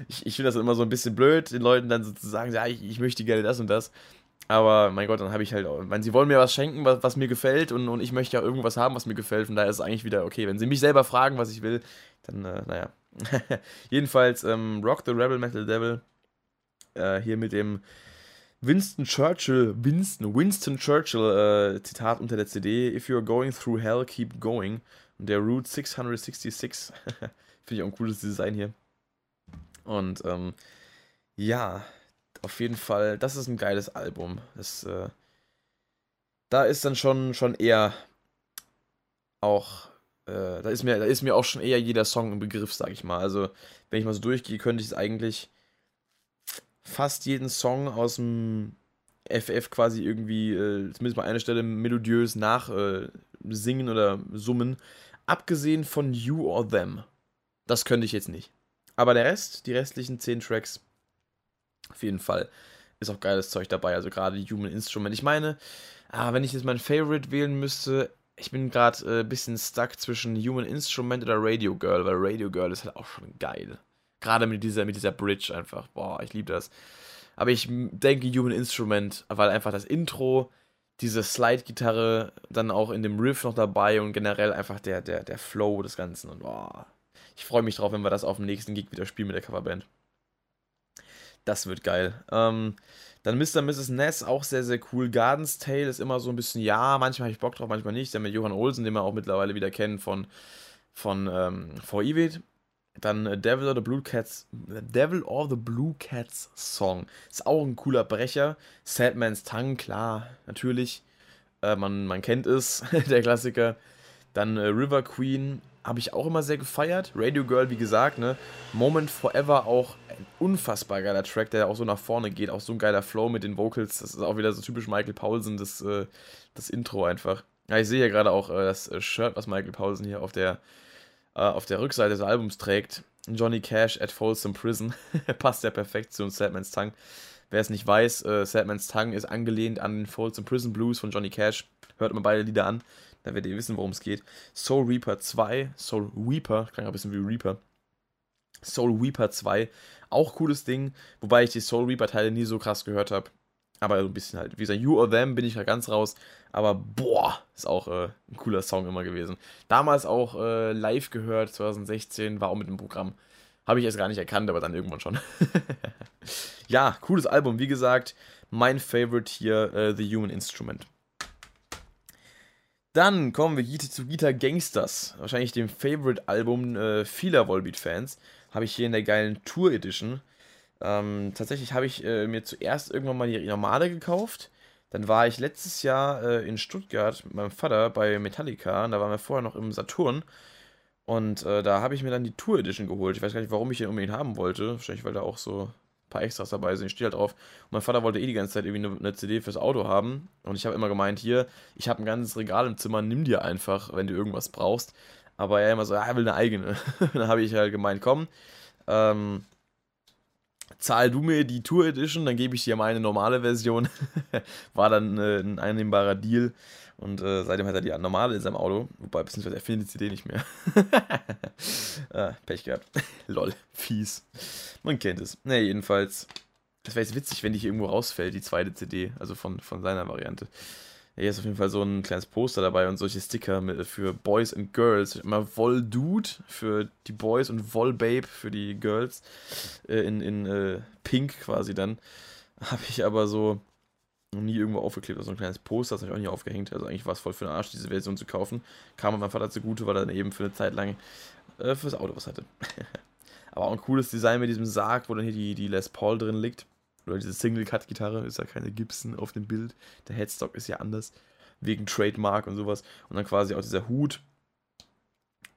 S1: Ich, ich finde das immer so ein bisschen blöd, den Leuten dann so zu sagen, ja, ich, ich möchte gerne das und das. Aber mein Gott, dann habe ich halt, wenn sie wollen mir was schenken, was, was, mir gefällt und, und ich möchte ja irgendwas haben, was mir gefällt. Von daher ist es eigentlich wieder okay. Wenn sie mich selber fragen, was ich will, dann, äh, naja. [LAUGHS] Jedenfalls, ähm, Rock the Rebel Metal Devil. Äh, hier mit dem Winston Churchill, Winston, Winston Churchill äh, Zitat unter der CD: If you're going through hell, keep going. Und der Route 666. [LAUGHS] Finde ich auch ein cooles Design hier. Und, ähm, ja, auf jeden Fall, das ist ein geiles Album. Das, äh, da ist dann schon, schon eher auch, äh, da, ist mir, da ist mir auch schon eher jeder Song im Begriff, sag ich mal. Also, wenn ich mal so durchgehe, könnte ich eigentlich fast jeden Song aus dem FF quasi irgendwie, äh, zumindest mal eine Stelle melodiös nachsingen äh, oder summen. Abgesehen von You or Them. Das könnte ich jetzt nicht. Aber der Rest, die restlichen 10 Tracks, auf jeden Fall ist auch geiles Zeug dabei, also gerade Human Instrument. Ich meine, ah, wenn ich jetzt mein Favorite wählen müsste, ich bin gerade ein äh, bisschen stuck zwischen Human Instrument oder Radio Girl, weil Radio Girl ist halt auch schon geil. Gerade mit dieser, mit dieser Bridge einfach. Boah, ich liebe das. Aber ich denke Human Instrument, weil einfach das Intro, diese Slide-Gitarre dann auch in dem Riff noch dabei und generell einfach der, der, der Flow des Ganzen. Und boah, ich freue mich drauf, wenn wir das auf dem nächsten Gig wieder spielen mit der Coverband. Das wird geil. Ähm, dann Mr. Mrs. Ness, auch sehr, sehr cool. Garden's Tale ist immer so ein bisschen, ja, manchmal habe ich Bock drauf, manchmal nicht. Der mit Johann Olsen, den wir auch mittlerweile wieder kennen von, von ähm, For Evil. Dann äh, Devil or the Blue Cats, Devil or the Blue Cats Song. Ist auch ein cooler Brecher. Sadman's Tongue, klar, natürlich. Äh, man, man kennt es, [LAUGHS] der Klassiker. Dann äh, River Queen, habe ich auch immer sehr gefeiert. Radio Girl, wie gesagt, ne? Moment Forever auch ein unfassbar geiler Track, der auch so nach vorne geht. Auch so ein geiler Flow mit den Vocals. Das ist auch wieder so typisch Michael Paulsen, das, äh, das Intro einfach. Ja, ich sehe hier gerade auch äh, das äh, Shirt, was Michael Paulsen hier auf der, auf der Rückseite des Albums trägt. Johnny Cash at Folsom Prison. [LAUGHS] Passt ja perfekt zu Sadman's Tongue. Wer es nicht weiß, Sadman's Tongue ist angelehnt an Folsom Prison Blues von Johnny Cash. Hört mal beide Lieder an. Da werdet ihr wissen, worum es geht. Soul Reaper 2, Soul Reaper, klingt ein bisschen wie Reaper. Soul Reaper 2, auch cooles Ding, wobei ich die Soul Reaper Teile nie so krass gehört habe. Aber so ein bisschen halt. Wie gesagt, You or Them bin ich da ganz raus. Aber boah, ist auch äh, ein cooler Song immer gewesen. Damals auch äh, live gehört, 2016, war auch mit dem Programm. Habe ich erst gar nicht erkannt, aber dann irgendwann schon. [LAUGHS] ja, cooles Album. Wie gesagt, mein Favorite hier, äh, The Human Instrument. Dann kommen wir zu Guitar Gangsters, wahrscheinlich dem Favorite-Album äh, vieler Volbeat-Fans. Habe ich hier in der geilen Tour Edition. Ähm, tatsächlich habe ich äh, mir zuerst irgendwann mal die normale gekauft. Dann war ich letztes Jahr äh, in Stuttgart mit meinem Vater bei Metallica. Und da waren wir vorher noch im Saturn. Und äh, da habe ich mir dann die Tour Edition geholt. Ich weiß gar nicht, warum ich den unbedingt haben wollte. Wahrscheinlich, weil da auch so paar Extras dabei sind. Ich stehe halt drauf. Und mein Vater wollte eh die ganze Zeit irgendwie eine, eine CD fürs Auto haben. Und ich habe immer gemeint, hier, ich habe ein ganzes Regal im Zimmer, nimm dir einfach, wenn du irgendwas brauchst. Aber er immer so, ja, er will eine eigene. [LAUGHS] dann habe ich halt gemeint, komm, ähm, zahl du mir die Tour Edition, dann gebe ich dir meine normale Version. [LAUGHS] War dann äh, ein einnehmbarer Deal. Und äh, seitdem hat er die normale in seinem Auto. Wobei, beziehungsweise er findet die CD nicht mehr. [LAUGHS] ah, Pech gehabt. [LAUGHS] Lol, fies. Man kennt es. Ne, jedenfalls. Das wäre jetzt witzig, wenn die hier irgendwo rausfällt, die zweite CD. Also von, von seiner Variante. Hier ist auf jeden Fall so ein kleines Poster dabei und solche Sticker mit, für Boys and Girls. Immer Voll Dude für die Boys und Voll Babe für die Girls. Äh, in in äh, Pink quasi dann. Habe ich aber so noch nie irgendwo aufgeklebt. Also so ein kleines Poster, das habe ich auch nie aufgehängt. Also eigentlich war es voll für den Arsch, diese Version zu kaufen. Kam meinem Vater zugute, weil er dann eben für eine Zeit lang äh, fürs Auto was hatte. [LAUGHS] aber auch ein cooles Design mit diesem Sarg, wo dann hier die, die Les Paul drin liegt. Oder diese Single-Cut-Gitarre ist ja keine Gibson auf dem Bild. Der Headstock ist ja anders. Wegen Trademark und sowas. Und dann quasi auch dieser Hut.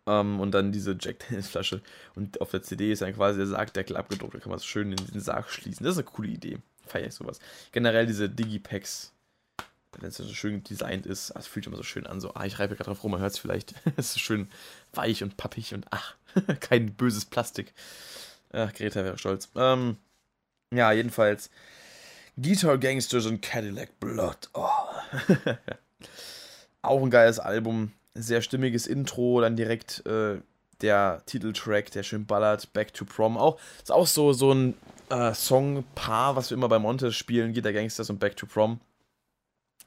S1: Ähm, und dann diese Jack Daniels Flasche. Und auf der CD ist dann quasi der Sargdeckel abgedruckt. Da kann man es schön in den Sarg schließen. Das ist eine coole Idee. Feier ich sowas. Generell diese Digipacks. Wenn es so schön designt ist, das fühlt sich immer so schön an. So, ah, ich reibe gerade drauf rum, man hört es vielleicht. [LAUGHS] es ist schön weich und pappig und ach, [LAUGHS] kein böses Plastik. Ach, Greta wäre stolz. Ähm, ja, jedenfalls. Guitar Gangsters und Cadillac Blood. Oh. [LAUGHS] auch ein geiles Album. Sehr stimmiges Intro, dann direkt äh, der Titeltrack, der schön ballert, Back to Prom. Auch, ist auch so, so ein äh, Songpaar, was wir immer bei Montes spielen, Guitar Gangsters und Back to Prom.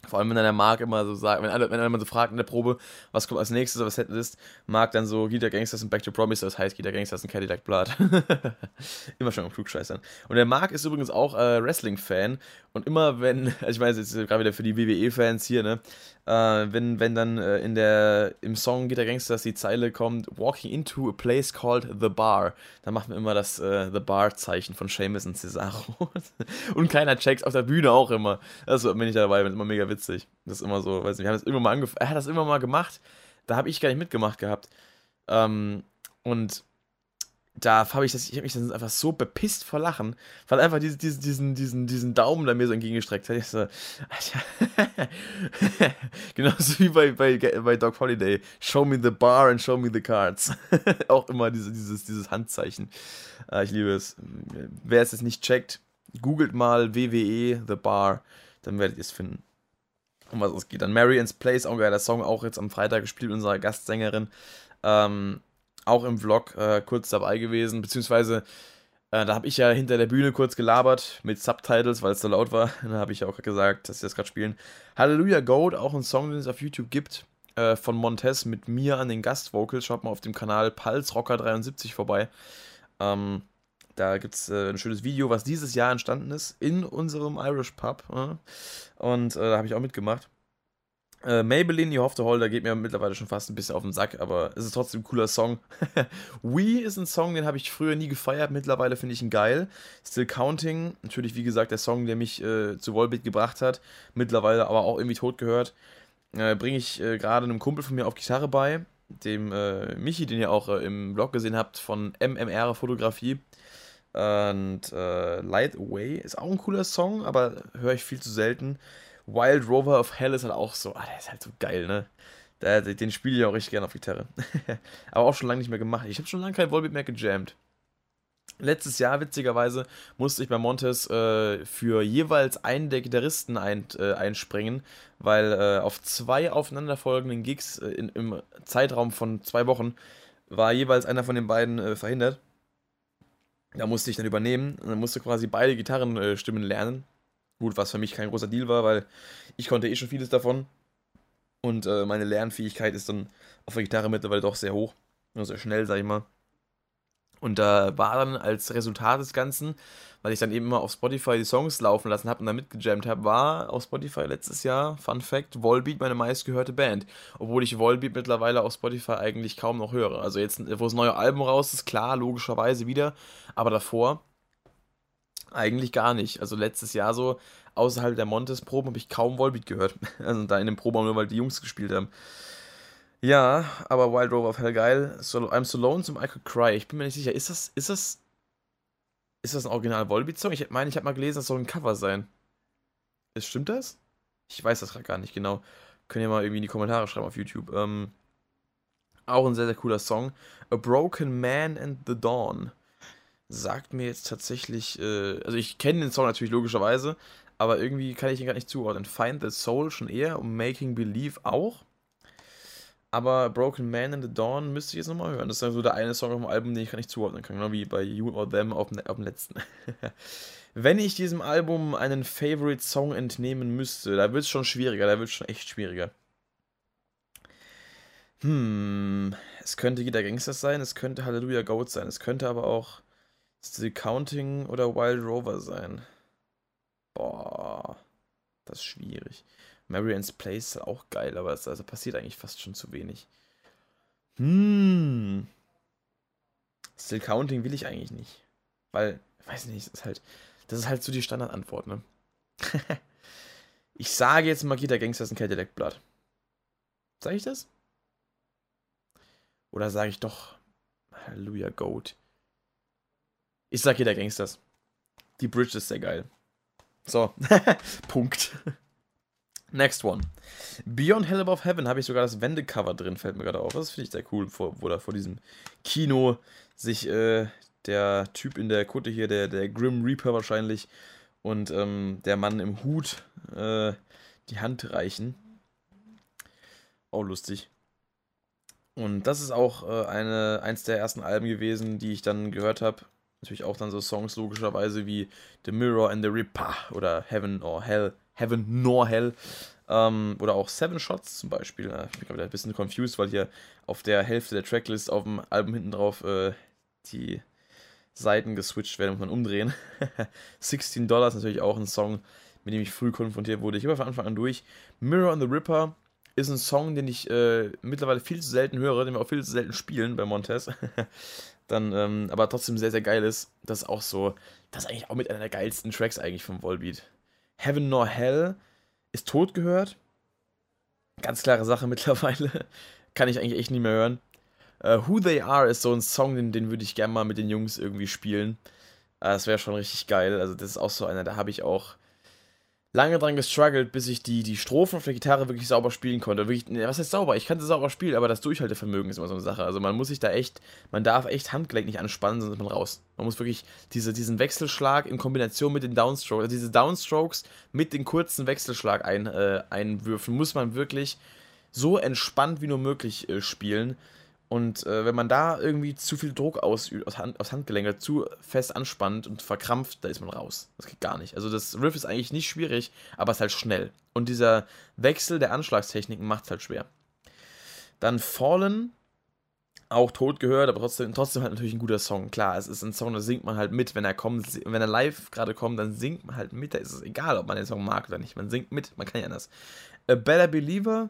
S1: Vor allem, wenn dann der Marc immer so sagt, wenn einer, wenn einer mal so fragt in der Probe, was kommt als nächstes was hätte ist, Marc dann so Guitar Gangsters und Back to Promise, das heißt Guitar Gangsters und Cadillac Blood. [LAUGHS] immer schon am Klugscheißern. Und der Marc ist übrigens auch äh, Wrestling-Fan und immer wenn, [LAUGHS] also ich meine, jetzt gerade wieder für die WWE-Fans hier, ne, äh, wenn, wenn dann äh, in der, im Song Guitar Gangsters die Zeile kommt, Walking into a place called The Bar, dann macht man immer das äh, The Bar-Zeichen von Seamus und Cesaro. [LAUGHS] und keiner checkt auf der Bühne auch immer. Also bin ich dabei, bin immer mega witzig. Das ist immer so, weiß nicht, wir haben das irgendwann mal angefangen, er hat das immer mal gemacht, da habe ich gar nicht mitgemacht gehabt. Ähm, und da habe ich das, ich habe mich dann einfach so bepisst vor Lachen, weil einfach diese, diese, diesen, diesen, diesen Daumen da mir so entgegengestreckt hat. Ich so, [LAUGHS] genauso wie bei, bei, bei Dog Holiday. Show me the bar and show me the cards. [LAUGHS] Auch immer diese, dieses, dieses Handzeichen. Äh, ich liebe es. Wer es jetzt nicht checkt, googelt mal WWE The Bar, dann werdet ihr es finden. Um was es geht. Dann Marian's Place, auch ein geiler Song, auch jetzt am Freitag gespielt, unserer Gastsängerin. Ähm, auch im Vlog äh, kurz dabei gewesen, beziehungsweise äh, da habe ich ja hinter der Bühne kurz gelabert mit Subtitles, weil es so laut war. [LAUGHS] Da habe ich ja auch gesagt, dass sie das gerade spielen. Hallelujah Goat, auch ein Song, den es auf YouTube gibt, äh, von Montez mit mir an den Gastvocals. Schaut mal auf dem Kanal Pulse Rocker 73 vorbei. Ähm, da gibt es äh, ein schönes Video, was dieses Jahr entstanden ist, in unserem Irish Pub. Äh? Und äh, da habe ich auch mitgemacht. Äh, Maybelline, You Have to da geht mir mittlerweile schon fast ein bisschen auf den Sack, aber es ist trotzdem ein cooler Song. [LAUGHS] We ist ein Song, den habe ich früher nie gefeiert, mittlerweile finde ich ihn geil. Still Counting, natürlich wie gesagt der Song, der mich äh, zu Volbeat gebracht hat, mittlerweile aber auch irgendwie tot gehört. Äh, Bringe ich äh, gerade einem Kumpel von mir auf Gitarre bei, dem äh, Michi, den ihr auch äh, im Blog gesehen habt von MMR Fotografie. Und Light Away ist auch ein cooler Song, aber höre ich viel zu selten. Wild Rover of Hell ist halt auch so, ah, der ist halt so geil, ne? Der, den spiele ich auch richtig gerne auf Gitarre. [LAUGHS] Aber auch schon lange nicht mehr gemacht. Ich habe schon lange kein Volbeat mehr gejammt. Letztes Jahr, witzigerweise, musste ich bei Montes äh, für jeweils einen der Gitarristen ein, äh, einspringen, weil äh, auf zwei aufeinanderfolgenden Gigs äh, in, im Zeitraum von zwei Wochen war jeweils einer von den beiden äh, verhindert. Da musste ich dann übernehmen und dann musste quasi beide Gitarrenstimmen lernen. Gut, was für mich kein großer Deal war, weil ich konnte eh schon vieles davon. Und äh, meine Lernfähigkeit ist dann auf der Gitarre mittlerweile doch sehr hoch. Also sehr schnell, sag ich mal. Und da war dann als Resultat des Ganzen, weil ich dann eben immer auf Spotify die Songs laufen lassen habe und dann mitgejammt habe, war auf Spotify letztes Jahr, Fun Fact, Volbeat meine meistgehörte Band. Obwohl ich Volbeat mittlerweile auf Spotify eigentlich kaum noch höre. Also jetzt, wo das neue Album raus ist, klar, logischerweise wieder. Aber davor eigentlich gar nicht. Also letztes Jahr so, außerhalb der Montes-Proben, habe ich kaum Volbeat gehört. [LAUGHS] Also da in den Proben nur, weil die Jungs gespielt haben. Ja, aber Wild Rover of Hell geil. So, I'm so lonesome I could cry. Ich bin mir nicht sicher. Ist das, ist das, ist das ein Original Volbeat-Song? Ich meine, ich habe mal gelesen, das soll ein Cover sein. Ist, stimmt das? Ich weiß das gerade gar nicht genau. Könnt ihr mal irgendwie in die Kommentare schreiben auf YouTube. Ähm, auch ein sehr, sehr cooler Song. A Broken Man and the Dawn. Sagt mir jetzt tatsächlich, äh, also ich kenne den Song natürlich logischerweise, aber irgendwie kann ich ihn gar nicht zuordnen. Find the Soul schon eher und Making Believe auch. Aber Broken Man in the Dawn müsste ich jetzt nochmal hören. Das ist so der eine Song auf dem Album, den ich gar nicht zuordnen kann. Genau wie bei You or Them auf dem, auf dem letzten. [LAUGHS] Wenn ich diesem Album einen Favorite Song entnehmen müsste, da wird es schon schwieriger. Da wird es schon echt schwieriger. Hm, es könnte Guitar Gangsters sein, es könnte Hallelujah Goat sein, es könnte aber auch Still Counting oder Wild Rover sein. Boah, das ist schwierig. Marianne's Place ist auch geil, aber es also passiert eigentlich fast schon zu wenig. Hm. Still Counting will ich eigentlich nicht. Weil, weiß nicht, ist halt, das ist halt so die Standardantwort, ne? [LAUGHS] ich sage jetzt mal, Gita Gangsters ein Cadillac Blood. Sag ich das? Oder sage ich doch Halleluja Goat? Ich sag Gita Gangsters. Die Bridge ist sehr geil. So, [LAUGHS] Punkt. Next one. Beyond Hell Above Heaven habe ich sogar das Wendecover drin, fällt mir gerade auf. Das finde ich sehr cool, vor, wo da vor diesem Kino sich äh, der Typ in der Kutte hier, der, der Grim Reaper wahrscheinlich, und ähm, der Mann im Hut äh, die Hand reichen. Auch lustig. Und das ist auch äh, eine, eins der ersten Alben gewesen, die ich dann gehört habe. Natürlich auch dann so Songs logischerweise wie The Mirror and the Ripper oder Heaven or Hell Heaven nor Hell. Ähm, oder auch Seven Shots zum Beispiel. Ich bin gerade ein bisschen confused, weil hier auf der Hälfte der Tracklist auf dem Album hinten drauf äh, die Seiten geswitcht werden, muss man umdrehen. [LAUGHS] 16 Dollar ist natürlich auch ein Song, mit dem ich früh konfrontiert wurde. Ich immer von Anfang an durch. Mirror on the Ripper ist ein Song, den ich äh, mittlerweile viel zu selten höre, den wir auch viel zu selten spielen bei Montez. [LAUGHS] Dann, ähm, aber trotzdem sehr, sehr geil ist. Das ist auch so, das ist eigentlich auch mit einer der geilsten Tracks eigentlich vom Volbeat. Heaven nor Hell ist tot gehört. Ganz klare Sache [LAUGHS] mittlerweile. Kann ich eigentlich echt nicht mehr hören. Uh, Who They Are ist so ein Song, den, den würde ich gerne mal mit den Jungs irgendwie spielen. Uh, das wäre schon richtig geil. Also, das ist auch so einer, da habe ich auch lange dran gestruggelt, bis ich die, die Strophen auf der Gitarre wirklich sauber spielen konnte. Wirklich, was heißt sauber? Ich kann sie sauber spielen, aber das Durchhaltevermögen ist immer so eine Sache. Also man muss sich da echt, man darf echt Handgelenk nicht anspannen, sonst ist man raus. Man muss wirklich diese, diesen Wechselschlag in Kombination mit den Downstrokes, also diese Downstrokes mit den kurzen Wechselschlag ein, äh, einwürfen, muss man wirklich so entspannt wie nur möglich äh, spielen. Und äh, wenn man da irgendwie zu viel Druck ausübt, aus, Hand, aus Handgelenke, zu fest anspannt und verkrampft, da ist man raus. Das geht gar nicht. Also das Riff ist eigentlich nicht schwierig, aber es ist halt schnell. Und dieser Wechsel der Anschlagstechniken macht es halt schwer. Dann Fallen, auch tot gehört, aber trotzdem, trotzdem halt natürlich ein guter Song. Klar, es ist ein Song, da singt man halt mit. Wenn er kommt, wenn er live gerade kommt, dann singt man halt mit. Da ist es egal, ob man den Song mag oder nicht. Man singt mit, man kann ja anders. A Better Believer,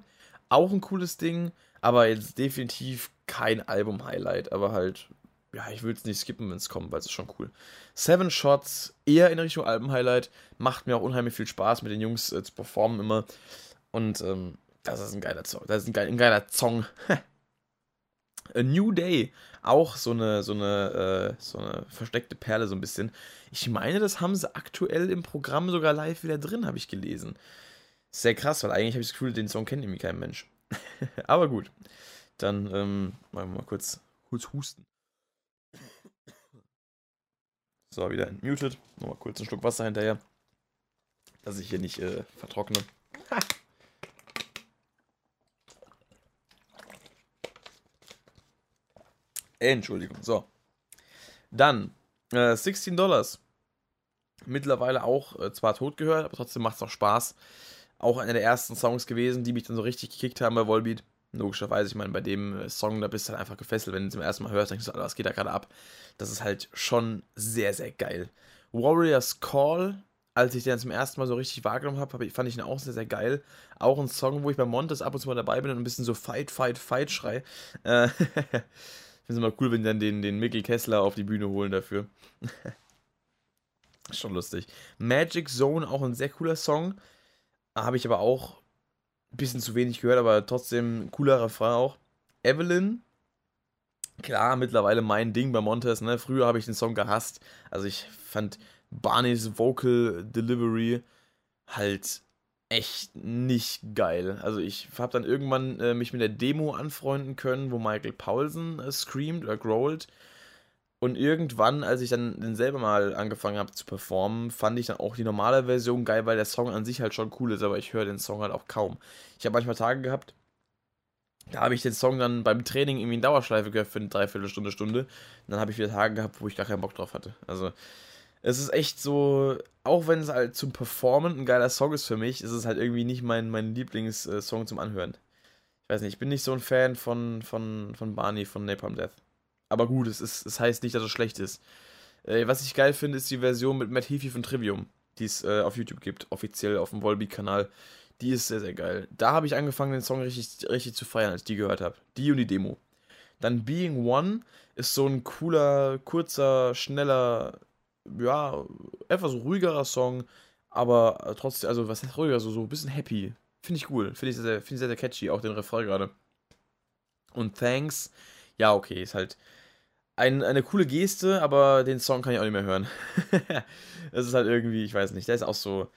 S1: auch ein cooles Ding, aber jetzt definitiv kein Album-Highlight, aber halt, ja, ich würde es nicht skippen, wenn es kommt, weil es ist schon cool. Seven Shots, eher in Richtung Album-Highlight, macht mir auch unheimlich viel Spaß, mit den Jungs äh, zu performen immer. Und ähm, das ist ein geiler Song. Das ist ein, geil, ein geiler Song. [LAUGHS] A New Day, auch so eine, so eine, äh, so eine versteckte Perle, so ein bisschen. Ich meine, das haben sie aktuell im Programm sogar live wieder drin, habe ich gelesen. Sehr krass, weil eigentlich habe ich das Gefühl, den Song kennt irgendwie kein Mensch. [LAUGHS] Aber gut. Dann ähm, wir mal kurz, kurz husten. So, wieder entmutet. Nochmal kurz einen Schluck Wasser hinterher. Dass ich hier nicht äh, vertrockne. Ha. [LAUGHS] Entschuldigung. So. Dann äh, 16 Dollars. Mittlerweile auch äh, zwar tot gehört, aber trotzdem macht es auch Spaß. Auch einer der ersten Songs gewesen, die mich dann so richtig gekickt haben bei Volbeat. Logischerweise, ich meine, bei dem äh, Song, da bist du halt einfach gefesselt. Wenn du zum ersten Mal hörst, denkst du, was geht da gerade ab? Das ist halt schon sehr, sehr geil. Warriors Call, als ich den zum ersten Mal so richtig wahrgenommen habe, fand ich ihn auch sehr, sehr geil. Auch ein Song, wo ich bei Montes ab und zu mal dabei bin und ein bisschen so Fight, Fight, Fight schrei. Äh, [LAUGHS] ich finde es immer cool, wenn die dann den, den Mickey Kessler auf die Bühne holen dafür. [LAUGHS] Schon lustig. Magic Zone, auch ein sehr cooler Song. Habe ich aber auch ein bisschen zu wenig gehört, aber trotzdem cooler Refrain auch. Evelyn, klar, mittlerweile mein Ding bei Montes, ne? Früher habe ich den Song gehasst. Also ich fand Barneys Vocal Delivery halt echt nicht geil. Also ich habe dann irgendwann äh, mich mit der Demo anfreunden können, wo Michael Paulsen äh, screamt oder growlt. Und irgendwann, als ich dann selber mal angefangen habe zu performen, fand ich dann auch die normale Version geil, weil der Song an sich halt schon cool ist, aber ich höre den Song halt auch kaum. Ich habe manchmal Tage gehabt, da habe ich den Song dann beim Training irgendwie in Dauerschleife gehört für eine Dreiviertelstunde, Stunde. Und dann habe ich wieder Tage gehabt, wo ich gar keinen Bock drauf hatte. Also, es ist echt so, auch wenn es halt zum Performen ein geiler Song ist für mich, ist es halt irgendwie nicht mein, mein Lieblingssong zum Anhören. Ich weiß nicht, ich bin nicht so ein Fan von, von, von Barney von Napalm Death. Aber gut, es, ist, es heißt nicht, dass es schlecht ist. Äh, was ich geil finde, ist die Version mit Matt Heafy von Trivium, die es äh, auf YouTube gibt, offiziell auf dem Volbeat-Kanal. Die ist sehr, sehr geil. Da habe ich angefangen, den Song richtig, richtig zu feiern, als ich die gehört habe. Die und die Demo. Dann Being One ist so ein cooler, kurzer, schneller, ja, etwas ruhigerer Song, aber trotzdem, also was heißt ruhiger, so, so ein bisschen happy. Finde ich cool. Finde ich, sehr, find ich sehr, sehr catchy, auch den Refrain gerade. Und Thanks, ja, okay, ist halt ein, eine coole Geste, aber den Song kann ich auch nicht mehr hören. [LAUGHS] Es ist halt irgendwie, ich weiß nicht, der ist auch so,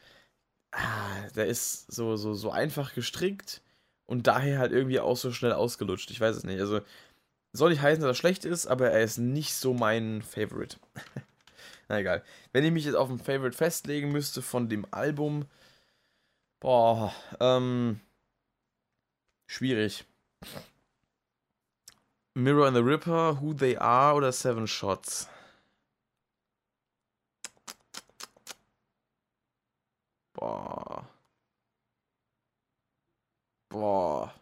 S1: ah, der ist so, so, so einfach gestrickt und daher halt irgendwie auch so schnell ausgelutscht. Ich weiß es nicht. Also, soll nicht heißen, dass er schlecht ist, aber er ist nicht so mein Favorite. [LAUGHS] Na egal. Wenn ich mich jetzt auf ein Favorite festlegen müsste von dem Album, boah, ähm, schwierig. Mirror and the Ripper, Who They Are oder Seven Shots? Boah. Boah.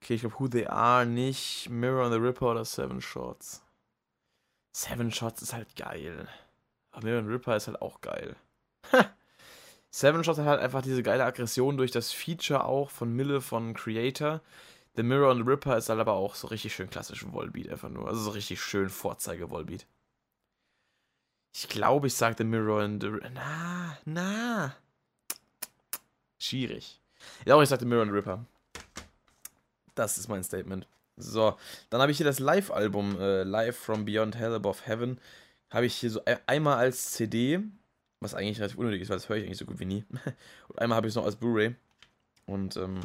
S1: Okay, ich glaube Who They Are nicht. Mirror on the Ripper oder Seven Shots. Seven Shots ist halt geil. Aber Mirror on the Ripper ist halt auch geil. Seven Shots hat halt einfach diese geile Aggression durch das Feature auch von Mille von Creator. The Mirror on the Ripper ist halt aber auch so richtig schön klassisch Wallbeat einfach nur. Also so richtig schön Vorzeige-Wallbeat. Ich glaube, ich sagte Mirror on the... Na, na. Schwierig. Ja, auch ich sagte Mirror and Ripper. Das ist mein Statement. So, dann habe ich hier das Live-Album, äh, Live from Beyond Hell Above Heaven. Habe ich hier so einmal als CD, was eigentlich relativ unnötig ist, weil das höre ich eigentlich so gut wie nie. [LAUGHS] Und einmal habe ich es noch als Blu-ray. Und, ähm,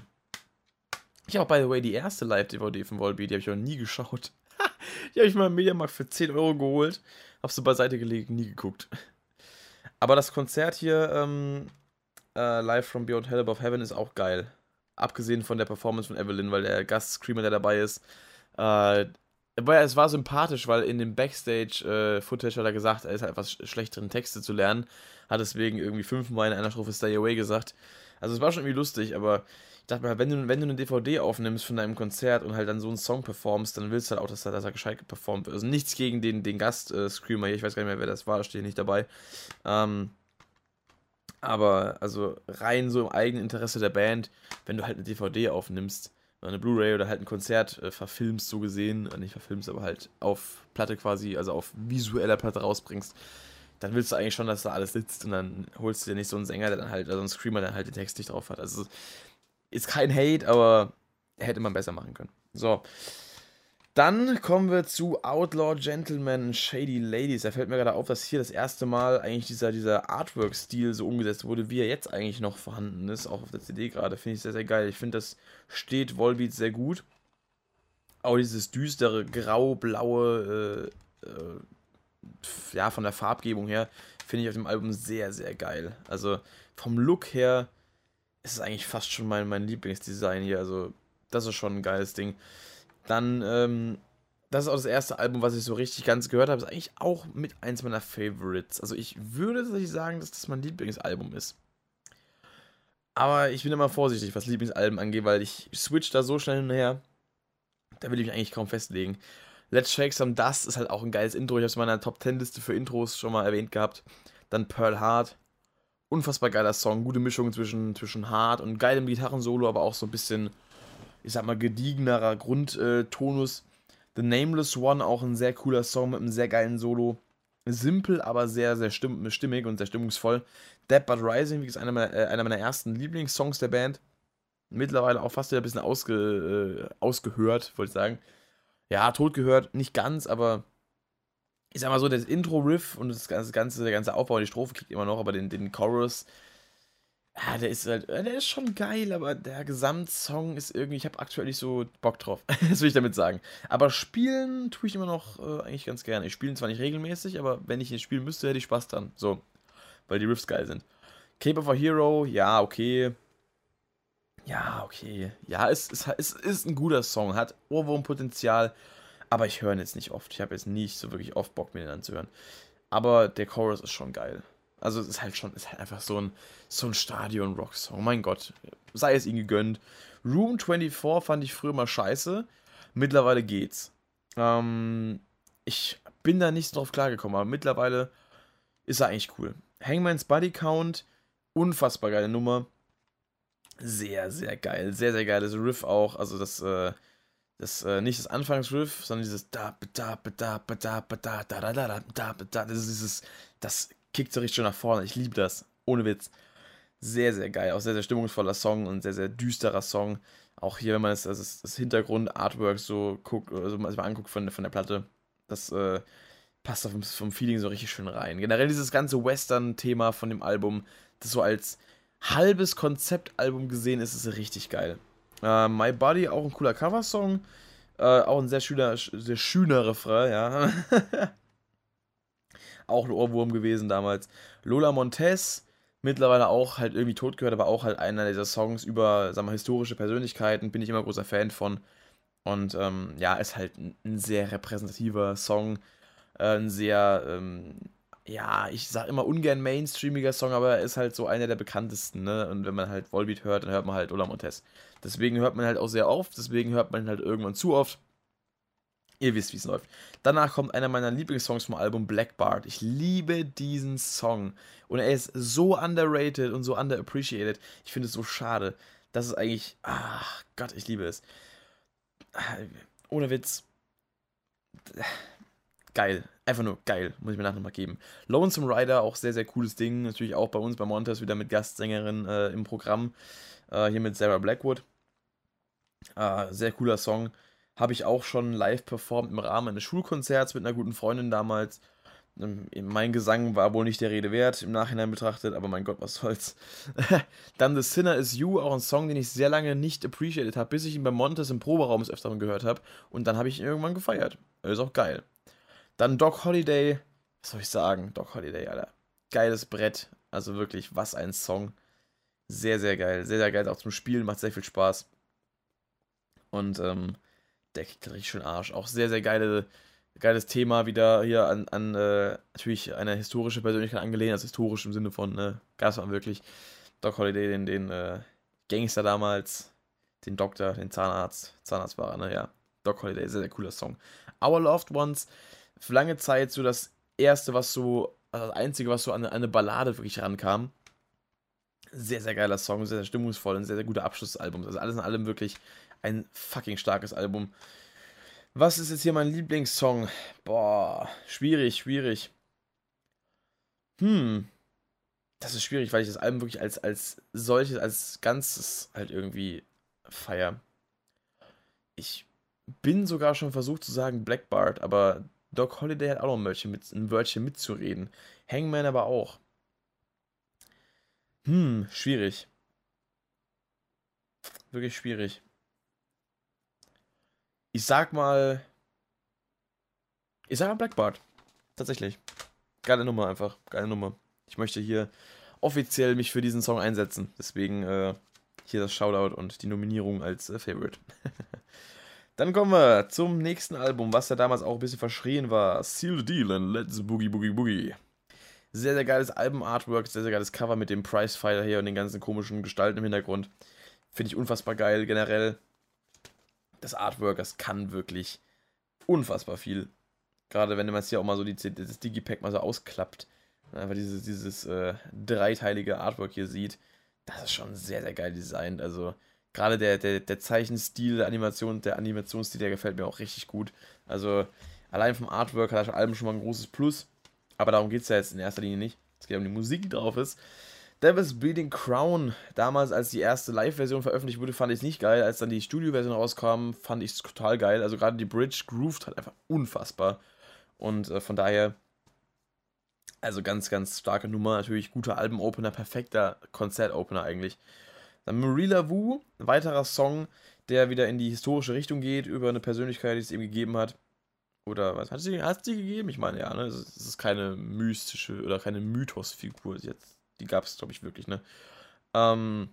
S1: ich habe, by the way, die erste Live-DVD von Volbeat, die habe ich auch nie geschaut. [LAUGHS] die habe ich mal im Mediamarkt für 10 Euro geholt. Habe sie beiseite gelegt, nie geguckt. Aber das Konzert hier, ähm, äh, Live from Beyond Hell Above Heaven ist auch geil. Abgesehen von der Performance von Evelyn, weil der Gast-Screamer, der dabei ist, äh, aber es war sympathisch, weil in dem Backstage-Footage äh, hat er gesagt, er ist halt etwas schlechteren Texte zu lernen. Hat deswegen irgendwie fünfmal in einer Strophe Stay Away gesagt. Also es war schon irgendwie lustig, aber dachte mir, wenn du, wenn du eine DVD aufnimmst von deinem Konzert und halt dann so einen Song performst, dann willst du halt auch, dass er, dass er gescheit performt wird. Also nichts gegen den, den Gast-Screamer hier, ich weiß gar nicht mehr, wer das war, steht nicht dabei. Ähm, aber also rein so im eigenen Interesse der Band, wenn du halt eine DVD aufnimmst, oder eine Blu-ray oder halt ein Konzert äh, verfilmst, so gesehen, äh, nicht verfilmst, aber halt auf Platte quasi, also auf visueller Platte rausbringst, dann willst du eigentlich schon, dass da alles sitzt und dann holst du dir nicht so einen Sänger, der dann halt, also einen Screamer, der halt den Text nicht drauf hat. Also ist kein Hate, aber hätte man besser machen können. So, dann kommen wir zu Outlaw Gentlemen Shady Ladies. Da fällt mir gerade auf, dass hier das erste Mal eigentlich dieser, dieser Artwork-Stil so umgesetzt wurde, wie er jetzt eigentlich noch vorhanden ist, auch auf der CD gerade. Finde ich sehr, sehr geil. Ich finde, das steht Volbeat sehr gut. Auch dieses düstere, grau-blaue, äh, äh, ja, von der Farbgebung her, finde ich auf dem Album sehr, sehr geil. Also vom Look her ist es eigentlich fast schon mein, mein Lieblingsdesign hier. Also, das ist schon ein geiles Ding. Dann, ähm, das ist auch das erste Album, was ich so richtig ganz gehört habe. Ist eigentlich auch mit eins meiner Favorites. Also ich würde tatsächlich sagen, dass das mein Lieblingsalbum ist. Aber ich bin immer vorsichtig, was Lieblingsalben angeht, weil ich switch da so schnell hinher. Da will ich mich eigentlich kaum festlegen. Let's Shake Some Dust ist halt auch ein geiles Intro. Ich habe es in meiner Top 10 Liste für Intros schon mal erwähnt gehabt. Dann Pearl Heart. Unfassbar geiler Song. Gute Mischung zwischen, zwischen Hard und geilem Gitarrensolo, aber auch so ein bisschen, ich sag mal, gediegenerer Grundtonus. The Nameless One, auch ein sehr cooler Song mit einem sehr geilen Solo. Simpel, aber sehr, sehr stimmig und sehr stimmungsvoll. Dead But Rising, wie gesagt, einer meiner, äh, einer meiner ersten Lieblingssongs der Band. Mittlerweile auch fast wieder ein bisschen ausge, äh, ausgehört, wollte ich sagen. Ja, tot gehört, nicht ganz, aber ich sag mal so, das Intro-Riff und das ganze, der ganze Aufbau, die Strophe kriegt immer noch, aber den, den Chorus, ja, der ist halt, der ist schon geil, aber der Gesamtsong ist irgendwie, ich habe aktuell nicht so Bock drauf. [LAUGHS] das will ich damit sagen. Aber spielen tue ich immer noch äh, eigentlich ganz gerne. Ich spiele zwar nicht regelmäßig, aber wenn ich ihn spielen müsste, hätte ich Spaß dran. So, weil die Riffs geil sind. Cape of a Hero, ja, okay. Ja, okay. Ja, es, es, es ist ein guter Song, hat Ohrwurmpotenzial, aber ich höre ihn jetzt nicht oft. Ich habe jetzt nicht so wirklich oft Bock, mir den anzuhören. Aber der Chorus ist schon geil. Also es ist halt schon, ist halt einfach so ein, so ein Stadion-Rock-Song. Mein Gott, sei es ihm gegönnt. Room 24 fand ich früher mal scheiße. Mittlerweile geht's. Ähm, ich bin da nicht drauf klargekommen, aber mittlerweile ist er eigentlich cool. Hangman's Body Count, unfassbar geile Nummer sehr, sehr geil. Sehr, sehr geiles Riff auch. Also das, äh, das, äh, nicht das Anfangsriff, sondern dieses da, da, da, da, da, da, da, da, da, da, da, das ist dieses, das kickt so richtig schon nach vorne. Ich liebe das. Ohne Witz. Sehr, sehr geil. Auch sehr, sehr stimmungsvoller Song und sehr, sehr düsterer Song. Auch hier, wenn man das, das, das Hintergrund-Artwork so guckt, also mal anguckt von, von der Platte, das äh, passt vom, vom Feeling so richtig schön rein. Generell dieses ganze Western-Thema von dem Album, das so als halbes Konzeptalbum gesehen ist es richtig geil. Äh, My Body, auch ein cooler Coversong. Äh, auch ein sehr schöner, sehr schöner Refrain, ja. [LAUGHS] auch ein Ohrwurm gewesen damals. Lola Montez, mittlerweile auch halt irgendwie tot gehört, aber auch halt einer dieser Songs über, sagen wir, historische Persönlichkeiten, bin ich immer großer Fan von. Und ähm, ja, ist halt ein, ein sehr repräsentativer Song, äh, ein sehr ähm, ja, ich sag immer ungern mainstreamiger Song, aber er ist halt so einer der bekanntesten, ne? Und wenn man halt Volbeat hört, dann hört man halt Ola Montes. Deswegen hört man halt auch sehr oft, deswegen hört man halt irgendwann zu oft. Ihr wisst, wie es läuft. Danach kommt einer meiner Lieblingssongs vom Album Black Bart. Ich liebe diesen Song. Und er ist so underrated und so underappreciated. Ich finde es so schade. Das ist eigentlich. Ach Gott, ich liebe es. Ohne Witz geil. Einfach nur geil, muss ich mir nachher nochmal geben. Lonesome Rider, auch sehr, sehr cooles Ding. Natürlich auch bei uns bei Montes wieder mit Gastsängerin äh, im Programm. Äh, hier mit Sarah Blackwood. Äh, sehr cooler Song. Habe ich auch schon live performt im Rahmen eines Schulkonzerts mit einer guten Freundin damals. Ähm, mein Gesang war wohl nicht der Rede wert, im Nachhinein betrachtet, aber mein Gott, was soll's. [LAUGHS] Dann The Sinner Is You, auch ein Song, den ich sehr lange nicht appreciated habe, bis ich ihn bei Montes im Proberaum des gehört habe. Und dann habe ich ihn irgendwann gefeiert. Ist auch geil. Dann Doc Holiday. Was soll ich sagen? Doc Holiday, Alter. Geiles Brett. Also wirklich, was ein Song. Sehr, sehr geil. Sehr, sehr geil auch zum Spielen. Macht sehr viel Spaß. Und ähm, der kriegt richtig schön Arsch. Auch sehr, sehr geile, geiles Thema wieder hier an, an äh, natürlich eine historische Persönlichkeit angelehnt. Also historisch im Sinne von, ne, gab es wirklich. Doc Holiday, den, den äh, Gangster damals, den Doktor, den Zahnarzt. Zahnarzt war er, ne, ja. Doc Holiday, sehr, sehr cooler Song. Our Loved Ones für lange Zeit so das erste, was so, also das einzige, was so an eine Ballade wirklich rankam. Sehr, sehr geiler Song, sehr, sehr stimmungsvoll, ein sehr, sehr guter Abschluss des Albums. Also alles in allem wirklich ein fucking starkes Album. Was ist jetzt hier mein Lieblingssong? Boah, schwierig, schwierig. Hm. Das ist schwierig, weil ich das Album wirklich als, als solches, als Ganzes halt irgendwie feier. Ich bin sogar schon versucht zu sagen Blackbart, aber Doc Holiday hat auch noch ein Wörtchen, mit, ein Wörtchen mitzureden. Hangman aber auch. Hm, schwierig. Wirklich schwierig. Ich sag mal. Ich sag mal Blackbart. Tatsächlich. Geile Nummer einfach. Geile Nummer. Ich möchte hier offiziell mich für diesen Song einsetzen. Deswegen äh, hier das Shoutout und die Nominierung als äh, Favorite. [LAUGHS] Dann kommen wir zum nächsten Album, was ja damals auch ein bisschen verschrien war. Seal the Deal and Let's Boogie Boogie Boogie. Sehr, sehr geiles Alben-Artwork, sehr, sehr geiles Cover mit dem Price-Fighter hier und den ganzen komischen Gestalten im Hintergrund. Finde ich unfassbar geil generell. Das Artwork, das kann wirklich unfassbar viel. Gerade wenn man es hier auch mal so die, das Digipack mal so ausklappt. Einfach dieses, dieses äh, dreiteilige Artwork hier sieht. Das ist schon sehr, sehr geil designt. Also gerade der, der, der Zeichenstil, der Animation, der Animationsstil, der gefällt mir auch richtig gut. Also allein vom Artwork hat das Album schon mal ein großes Plus. Aber darum geht es ja jetzt in erster Linie nicht. Es geht um die Musik, die drauf ist. Devil's Bleeding Crown, damals als die erste Live-Version veröffentlicht wurde, fand ich es nicht geil. Als dann die Studio-Version rauskam, fand ich es total geil. Also gerade die Bridge grooved hat einfach unfassbar. Und äh, von daher, also ganz, ganz starke Nummer. Natürlich guter Album-Opener, perfekter Konzert-Opener eigentlich. Dann Marilla Wu, ein weiterer Song, der wieder in die historische Richtung geht, über eine Persönlichkeit, die es eben gegeben hat. Oder was hat sie, hat sie gegeben? Ich meine, ja, ne? Es ist keine mystische oder keine Mythosfigur. Jetzt, die gab es, glaube ich, wirklich, ne? Ähm,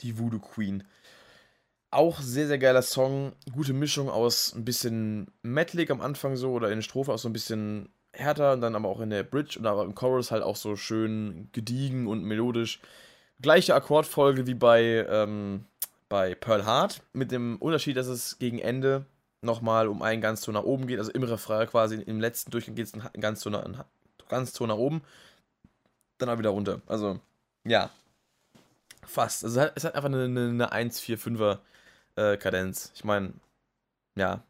S1: die Voodoo Queen. Auch sehr, sehr geiler Song. Gute Mischung aus ein bisschen metalig am Anfang so oder in der Strophe auch so ein bisschen härter und dann aber auch in der Bridge und aber im Chorus halt auch so schön gediegen und melodisch. Gleiche Akkordfolge wie bei, ähm, bei Pearl Heart, mit dem Unterschied, dass es gegen Ende nochmal um einen Ganzton nach oben geht. Also im Refrain quasi, im letzten Durchgang geht es ein Ganzton nach, ein Ganzton nach oben, dann auch wieder runter. Also, ja. Fast. Also es hat einfach eine, eine, eine 1-4-5er äh, Kadenz. Ich meine, ja.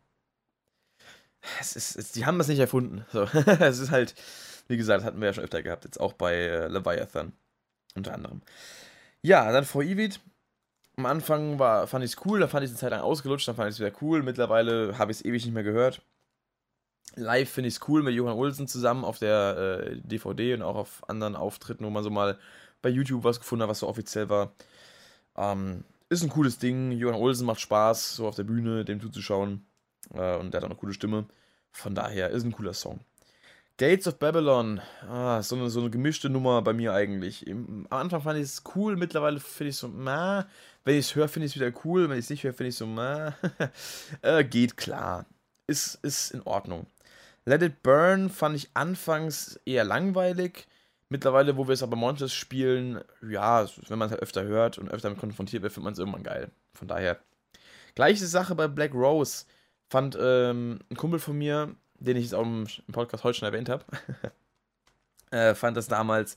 S1: Es ist, es, die haben das nicht erfunden. So. [LAUGHS] es ist halt, wie gesagt, hatten wir ja schon öfter gehabt, jetzt auch bei äh, Leviathan. Unter anderem. Ja, dann vor Evid. Am Anfang war, fand ich es cool, da fand ich es eine Zeit lang ausgelutscht, dann fand ich es wieder cool. Mittlerweile habe ich es ewig nicht mehr gehört. Live finde ich es cool mit Johann Olsen zusammen auf der äh, DVD und auch auf anderen Auftritten, wo man so mal bei YouTube was gefunden hat, was so offiziell war. Ähm, ist ein cooles Ding. Johann Olsen macht Spaß, so auf der Bühne dem zuzuschauen. Äh, und der hat auch eine coole Stimme. Von daher ist ein cooler Song. Gates of Babylon, ah, so, eine, so eine gemischte Nummer bei mir eigentlich. Am Anfang fand ich es cool, mittlerweile finde ich es so, ma. Wenn ich es höre, finde ich es wieder cool. Wenn ich es nicht höre, finde ich es so, ma. [LAUGHS] äh, geht klar. Ist, ist in Ordnung. Let It Burn fand ich anfangs eher langweilig. Mittlerweile, wo wir es aber Montes spielen, ja, wenn man es halt öfter hört und öfter damit konfrontiert wird, findet man es irgendwann geil. Von daher. Gleiche Sache bei Black Rose. Fand ähm, ein Kumpel von mir, den ich jetzt auch im Podcast heute schon erwähnt habe, [LAUGHS] äh, fand das damals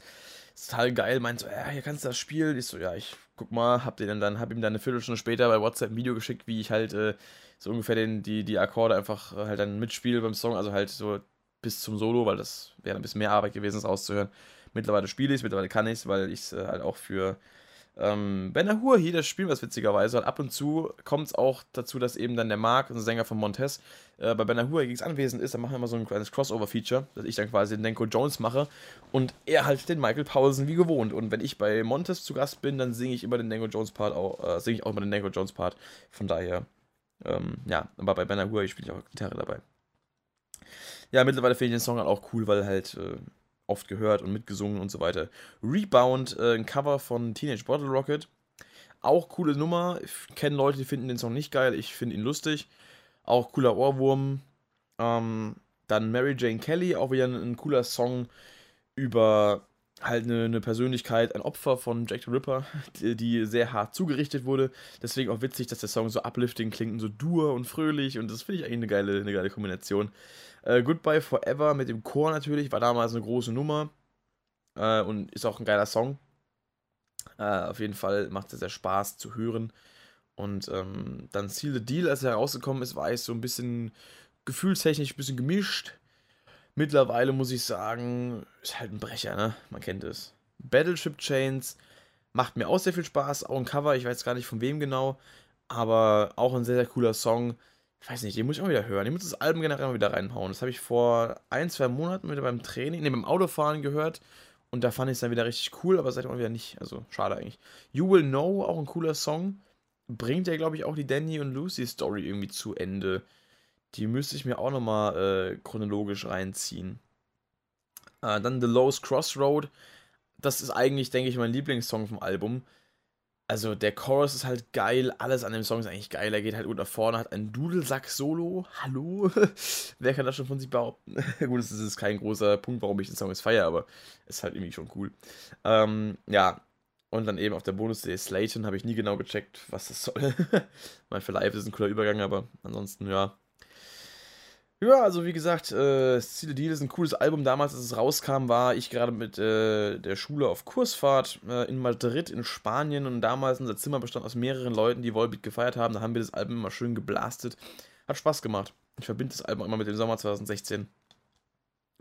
S1: total geil. Meint so, ja, hier kannst du das spielen. Ich so, ja, ich guck mal, hab, den dann, hab ihm dann eine Viertelstunde später bei WhatsApp ein Video geschickt, wie ich halt äh, so ungefähr den, die, die Akkorde einfach äh, halt dann mitspiele beim Song. Also halt so bis zum Solo, weil das wäre ein bisschen mehr Arbeit gewesen, es auszuhören. Mittlerweile spiele ich es, mittlerweile kann ich es, weil ich es äh, halt auch für ähm, Ben Ahur hier, das spielen wir witzigerweise. Und ab und zu kommt es auch dazu, dass eben dann der Mark, unser Sänger von Montez, äh, bei Ben Ahur gegens anwesend ist. Dann machen wir mal so ein kleines Crossover-Feature, dass ich dann quasi den Denko Jones mache und er halt den Michael Paulsen wie gewohnt. Und wenn ich bei Montez zu Gast bin, dann singe ich immer den Denko Jones-Part auch, äh, singe ich auch immer den Denko Jones-Part. Von daher, ähm, ja, aber bei Ben Ahur spiele ich auch Gitarre dabei. Ja, mittlerweile finde ich den Song halt auch cool, weil halt. Äh, oft gehört und mitgesungen und so weiter. Rebound, äh, ein Cover von Teenage Bottle Rocket. Auch coole Nummer. Ich kenne Leute, die finden den Song nicht geil. Ich finde ihn lustig. Auch cooler Ohrwurm. Ähm, dann Mary Jane Kelly, auch wieder ein, ein cooler Song über halt eine, eine, Persönlichkeit, ein Opfer von Jack the Ripper, [LAUGHS] die, die, sehr hart zugerichtet wurde. Deswegen auch witzig, dass der Song so uplifting klingt und so dur und fröhlich und das finde ich eigentlich eine geile, eine geile Kombination. Äh, Goodbye Forever mit dem Chor natürlich, war damals eine große Nummer äh, und ist auch ein geiler Song. Äh, auf jeden Fall macht es sehr Spaß zu hören. Und ähm, dann Seal the Deal, als er herausgekommen ist, war ich so ein bisschen gefühlstechnisch ein bisschen gemischt Mittlerweile muss ich sagen, ist halt ein Brecher, ne? Man kennt es. Battleship Chains macht mir auch sehr viel Spaß. Auch ein Cover, ich weiß gar nicht von wem genau. Aber auch ein sehr, sehr cooler Song. Ich weiß nicht, den muss ich auch wieder hören. Ich muss das Album generell mal wieder reinhauen. Das habe ich vor ein, zwei Monaten wieder beim Training, ne, beim Autofahren gehört. Und da fand ich es dann wieder richtig cool, aber seitdem wieder nicht. Also, schade eigentlich. You Will Know, auch ein cooler Song. Bringt ja, glaube ich, auch die Danny und Lucy Story irgendwie zu Ende. Die müsste ich mir auch nochmal äh, chronologisch reinziehen. Äh, dann The Lowest Crossroad. Das ist eigentlich, denke ich, mein Lieblingssong vom Album. Also der Chorus ist halt geil, alles an dem Song ist eigentlich geil. Er geht halt unter vorne, hat ein Dudelsack-Solo. Hallo? [LAUGHS] Wer kann das schon von sich behaupten? [LAUGHS] Gut, das ist kein großer Punkt, warum ich den Song jetzt feiere, aber ist halt irgendwie schon cool. Ähm, ja, und dann eben auf der Bonus-CD Slayton habe ich nie genau gecheckt, was das soll. [LAUGHS] mein für live ist ein cooler Übergang, aber ansonsten, ja, ja, also wie gesagt, äh, Stile Deal ist ein cooles Album. Damals, als es rauskam, war ich gerade mit äh, der Schule auf Kursfahrt äh, in Madrid in Spanien und damals unser Zimmer bestand aus mehreren Leuten, die Volbeat gefeiert haben. Da haben wir das Album immer schön geblastet. Hat Spaß gemacht. Ich verbinde das Album immer mit dem Sommer 2016.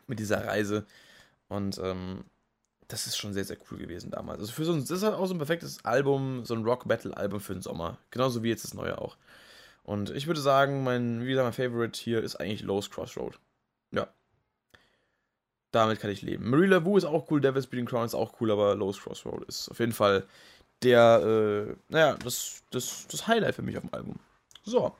S1: Mit dieser Reise. Und ähm, das ist schon sehr, sehr cool gewesen damals. Also für so ein, das ist halt auch so ein perfektes Album, so ein Rock-Battle-Album für den Sommer. Genauso wie jetzt das neue auch. Und ich würde sagen, mein, wie gesagt, mein Favorite hier ist eigentlich Lowe's Crossroad. Ja. Damit kann ich leben. Marie Lavu ist auch cool, Devil's Breeding Crown ist auch cool, aber Lowe's Crossroad ist auf jeden Fall der, äh, naja, das, das, das Highlight für mich auf dem Album. So.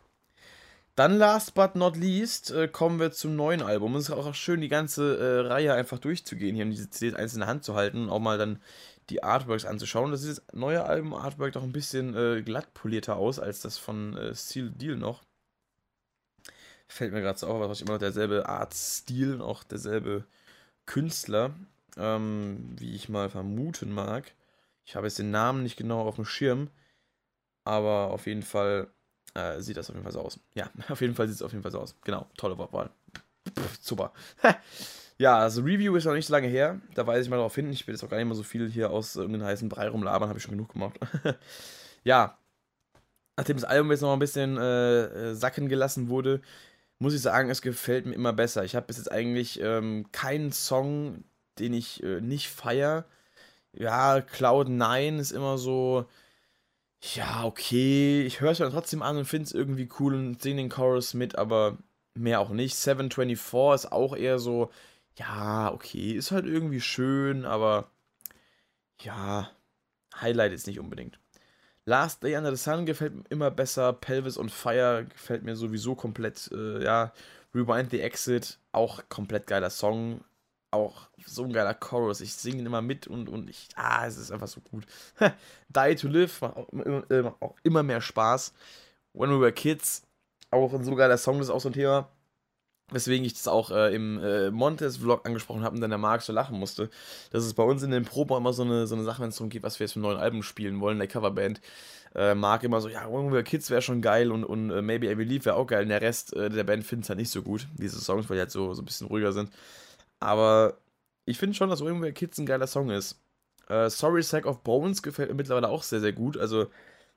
S1: Dann last but not least äh, kommen wir zum neuen Album. Es ist auch schön, die ganze äh, Reihe einfach durchzugehen, hier und diese CDs einzeln in der Hand zu halten und auch mal dann die Artworks anzuschauen. Das ist das neue Album Artwork doch ein bisschen äh, glatt aus als das von äh, Steel Deal noch. Fällt mir gerade so auf, was immer noch derselbe Artstil und auch derselbe Künstler, ähm, wie ich mal vermuten mag. Ich habe jetzt den Namen nicht genau auf dem Schirm, aber auf jeden Fall äh, sieht das auf jeden Fall so aus. Ja, [LAUGHS] auf jeden Fall sieht es auf jeden Fall so aus. Genau, tolle Wortwahl. Super. [LAUGHS] Ja, also Review ist noch nicht so lange her. Da weise ich mal darauf hin. Ich will jetzt auch gar nicht mehr so viel hier aus irgendeinem heißen Brei rumlabern. Habe ich schon genug gemacht. [LAUGHS] ja. Nachdem das Album jetzt noch ein bisschen äh, äh, sacken gelassen wurde, muss ich sagen, es gefällt mir immer besser. Ich habe bis jetzt eigentlich ähm, keinen Song, den ich äh, nicht feiere. Ja, Cloud9 ist immer so. Ja, okay. Ich höre es dann trotzdem an und finde es irgendwie cool und singe den Chorus mit, aber mehr auch nicht. 724 ist auch eher so ja, okay, ist halt irgendwie schön, aber ja, Highlight ist nicht unbedingt. Last Day Under the Sun gefällt mir immer besser. Pelvis on Fire gefällt mir sowieso komplett. Äh, ja, Rewind the Exit, auch komplett geiler Song. Auch so ein geiler Chorus. Ich singe ihn immer mit und, und ich. Ah, es ist einfach so gut. [LAUGHS] Die to Live macht auch, äh, macht auch immer mehr Spaß. When We Were Kids, auch ein so geiler Song, das ist auch so ein Thema. Weswegen ich das auch äh, im äh, Montes-Vlog angesprochen habe und dann der Marc so lachen musste. Das ist bei uns in den Proben immer so eine, so eine Sache, wenn es darum geht, was wir jetzt für ein neues Album spielen wollen, der Coverband. Äh, Marc immer so, ja, When Kids wäre schon geil und, und uh, Maybe I Believe wäre auch geil. Und der Rest äh, der Band findet es halt nicht so gut, diese Songs, weil die halt so, so ein bisschen ruhiger sind. Aber ich finde schon, dass When Kids ein geiler Song ist. Äh, Sorry Sack of Bones gefällt mir mittlerweile auch sehr, sehr gut. Also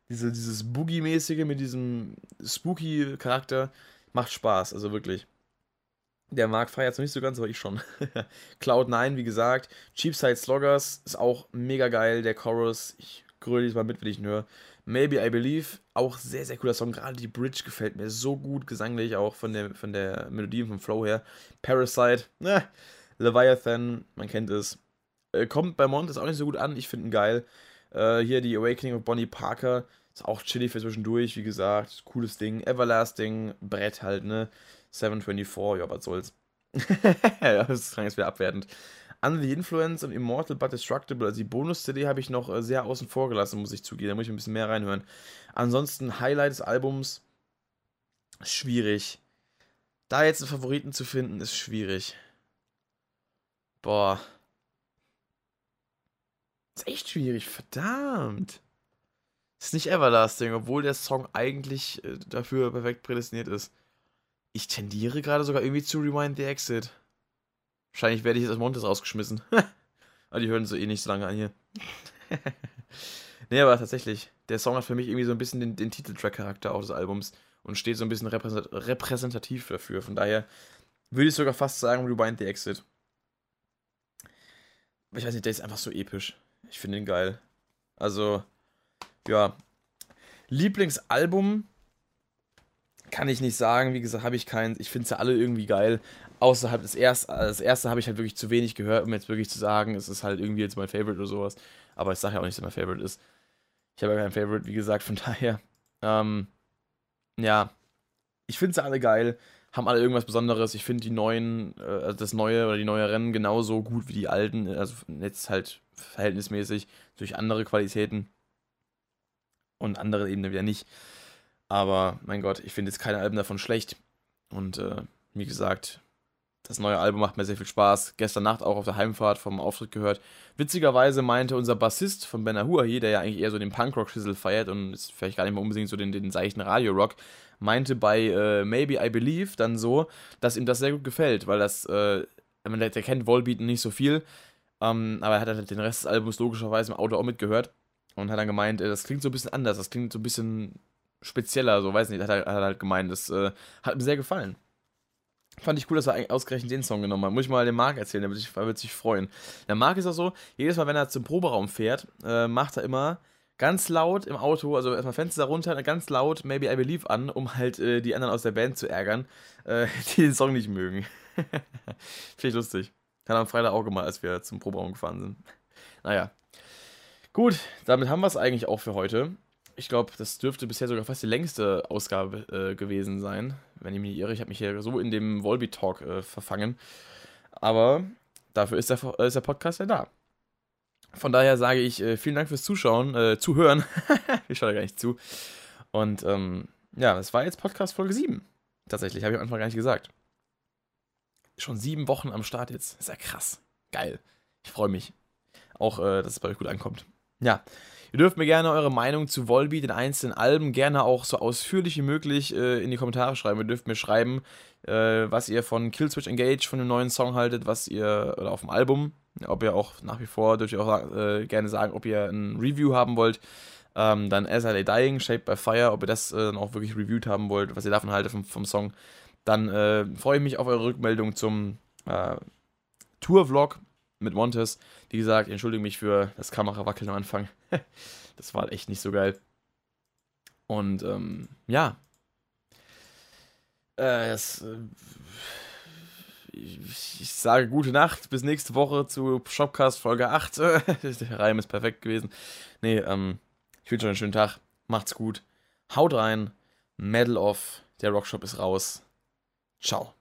S1: diese, dieses Boogie-mäßige mit diesem Spooky-Charakter macht Spaß, also wirklich. Der Markt feiert es noch nicht so ganz, aber ich schon. [LAUGHS] Cloud9, wie gesagt. Cheapside Sloggers ist auch mega geil. Der Chorus, ich gröle mal mit, wenn ich ihn höre. Maybe I Believe, auch sehr, sehr cooler Song. Gerade die Bridge gefällt mir so gut, gesanglich, auch von der, von der Melodie und vom Flow her. Parasite, ne? Leviathan, man kennt es. Äh, kommt bei Mont, ist auch nicht so gut an, ich finde ihn geil. Äh, hier die Awakening of Bonnie Parker, ist auch chillig für zwischendurch, wie gesagt. Cooles Ding. Everlasting, Brett halt, ne? 724, ja, was soll's. [LAUGHS] das klang jetzt wieder abwertend. Under the Influence und Immortal but Destructible, also die Bonus-CD habe ich noch äh, sehr außen vor gelassen, muss ich zugeben. Da muss ich ein bisschen mehr reinhören. Ansonsten, Highlight des Albums, schwierig. Da jetzt einen Favoriten zu finden, ist schwierig. Boah. Ist echt schwierig, verdammt. Ist nicht Everlasting, obwohl der Song eigentlich äh, dafür perfekt prädestiniert ist. Ich tendiere gerade sogar irgendwie zu Rewind the Exit. Wahrscheinlich werde ich jetzt aus Montes rausgeschmissen. aber [LAUGHS] die hören so eh nicht so lange an hier. [LAUGHS] nee, aber tatsächlich, der Song hat für mich irgendwie so ein bisschen den, den Titeltrack-Charakter auch des Albums und steht so ein bisschen repräsentativ dafür. Von daher würde ich sogar fast sagen Rewind the Exit. Aber ich weiß nicht, der ist einfach so episch. Ich finde ihn geil. Also, ja. Lieblingsalbum kann ich nicht sagen. Wie gesagt, habe ich keins. Ich finde sie alle irgendwie geil. Außerhalb des ersten, das erste habe ich halt wirklich zu wenig gehört, um jetzt wirklich zu sagen, es ist halt irgendwie jetzt mein Favorite oder sowas. Aber ich sage ja auch nicht, dass mein Favorite ist. Ich habe ja kein Favorite, wie gesagt, von [LAUGHS] daher. Ähm, ja, ich finde sie alle geil, haben alle irgendwas Besonderes. Ich finde die neuen, also das neue oder die neue Rennen genauso gut wie die alten. Also jetzt halt verhältnismäßig durch andere Qualitäten. und andere eben wieder nicht. Aber mein Gott, ich finde jetzt keine Alben davon schlecht. Und äh, wie gesagt, das neue Album macht mir sehr viel Spaß. Gestern Nacht auch auf der Heimfahrt vom Auftritt gehört. Witzigerweise meinte unser Bassist von Ben hier, der ja eigentlich eher so den Punkrock-Schissel feiert und ist vielleicht gar nicht mehr unbedingt so den, den seichten Radio-Rock, meinte bei äh, Maybe I Believe dann so, dass ihm das sehr gut gefällt, weil das, äh, der, der kennt Volbeat nicht so viel, ähm, aber er hat halt den Rest des Albums logischerweise im Auto auch mitgehört und hat dann gemeint, äh, das klingt so ein bisschen anders, das klingt so ein bisschen spezieller, so weiß nicht, hat er, hat er halt gemeint, das äh, hat mir sehr gefallen. Fand ich cool, dass er ausgerechnet den Song genommen hat. Muss ich mal dem Marc erzählen, der wird sich, der wird sich freuen. Der Marc ist auch so, jedes Mal, wenn er zum Proberaum fährt, äh, macht er immer ganz laut im Auto, also erstmal Fenster runter, ganz laut Maybe I Believe an, um halt äh, die anderen aus der Band zu ärgern, äh, [LAUGHS] die den Song nicht mögen. [LAUGHS] Finde ich lustig. Hat er am Freitag auch gemacht, als wir zum Proberaum gefahren sind. Naja. Gut, damit haben wir es eigentlich auch für heute ich glaube, das dürfte bisher sogar fast die längste Ausgabe äh, gewesen sein, wenn ich mich irre. Ich habe mich hier so in dem Volby-Talk äh, verfangen. Aber dafür ist der, äh, ist der Podcast ja da. Von daher sage ich äh, vielen Dank fürs Zuschauen, äh, Zuhören. [LAUGHS] ich schaue gar nicht zu. Und ähm, ja, das war jetzt Podcast Folge 7. Tatsächlich, habe ich am Anfang gar nicht gesagt. Schon sieben Wochen am Start jetzt. ist ja krass. Geil. Ich freue mich. Auch, äh, dass es bei euch gut ankommt. Ja, Ihr dürft mir gerne eure Meinung zu Volbeat, den einzelnen Alben, gerne auch so ausführlich wie möglich äh, in die Kommentare schreiben. Ihr dürft mir schreiben, äh, was ihr von Killswitch Engage, von dem neuen Song haltet, was ihr, oder auf dem Album, ob ihr auch nach wie vor, dürft ihr auch äh, gerne sagen, ob ihr ein Review haben wollt. Ähm, dann As I Lay Dying, Shaped by Fire, ob ihr das äh, dann auch wirklich reviewed haben wollt, was ihr davon haltet vom, vom Song. Dann äh, freue ich mich auf eure Rückmeldung zum äh, Tour-Vlog mit Montes. Wie gesagt, entschuldige mich für das Kamerawackeln am Anfang. [LAUGHS] das war echt nicht so geil. Und ähm, ja. Äh, das, äh, ich, ich, sage gute Nacht, bis nächste Woche zu Shopcast Folge 8. [LAUGHS] Der Reim ist perfekt gewesen. Nee, ähm, ich wünsche euch einen schönen Tag. Macht's gut. Haut rein. Medal off. Der Rockshop ist raus. Ciao.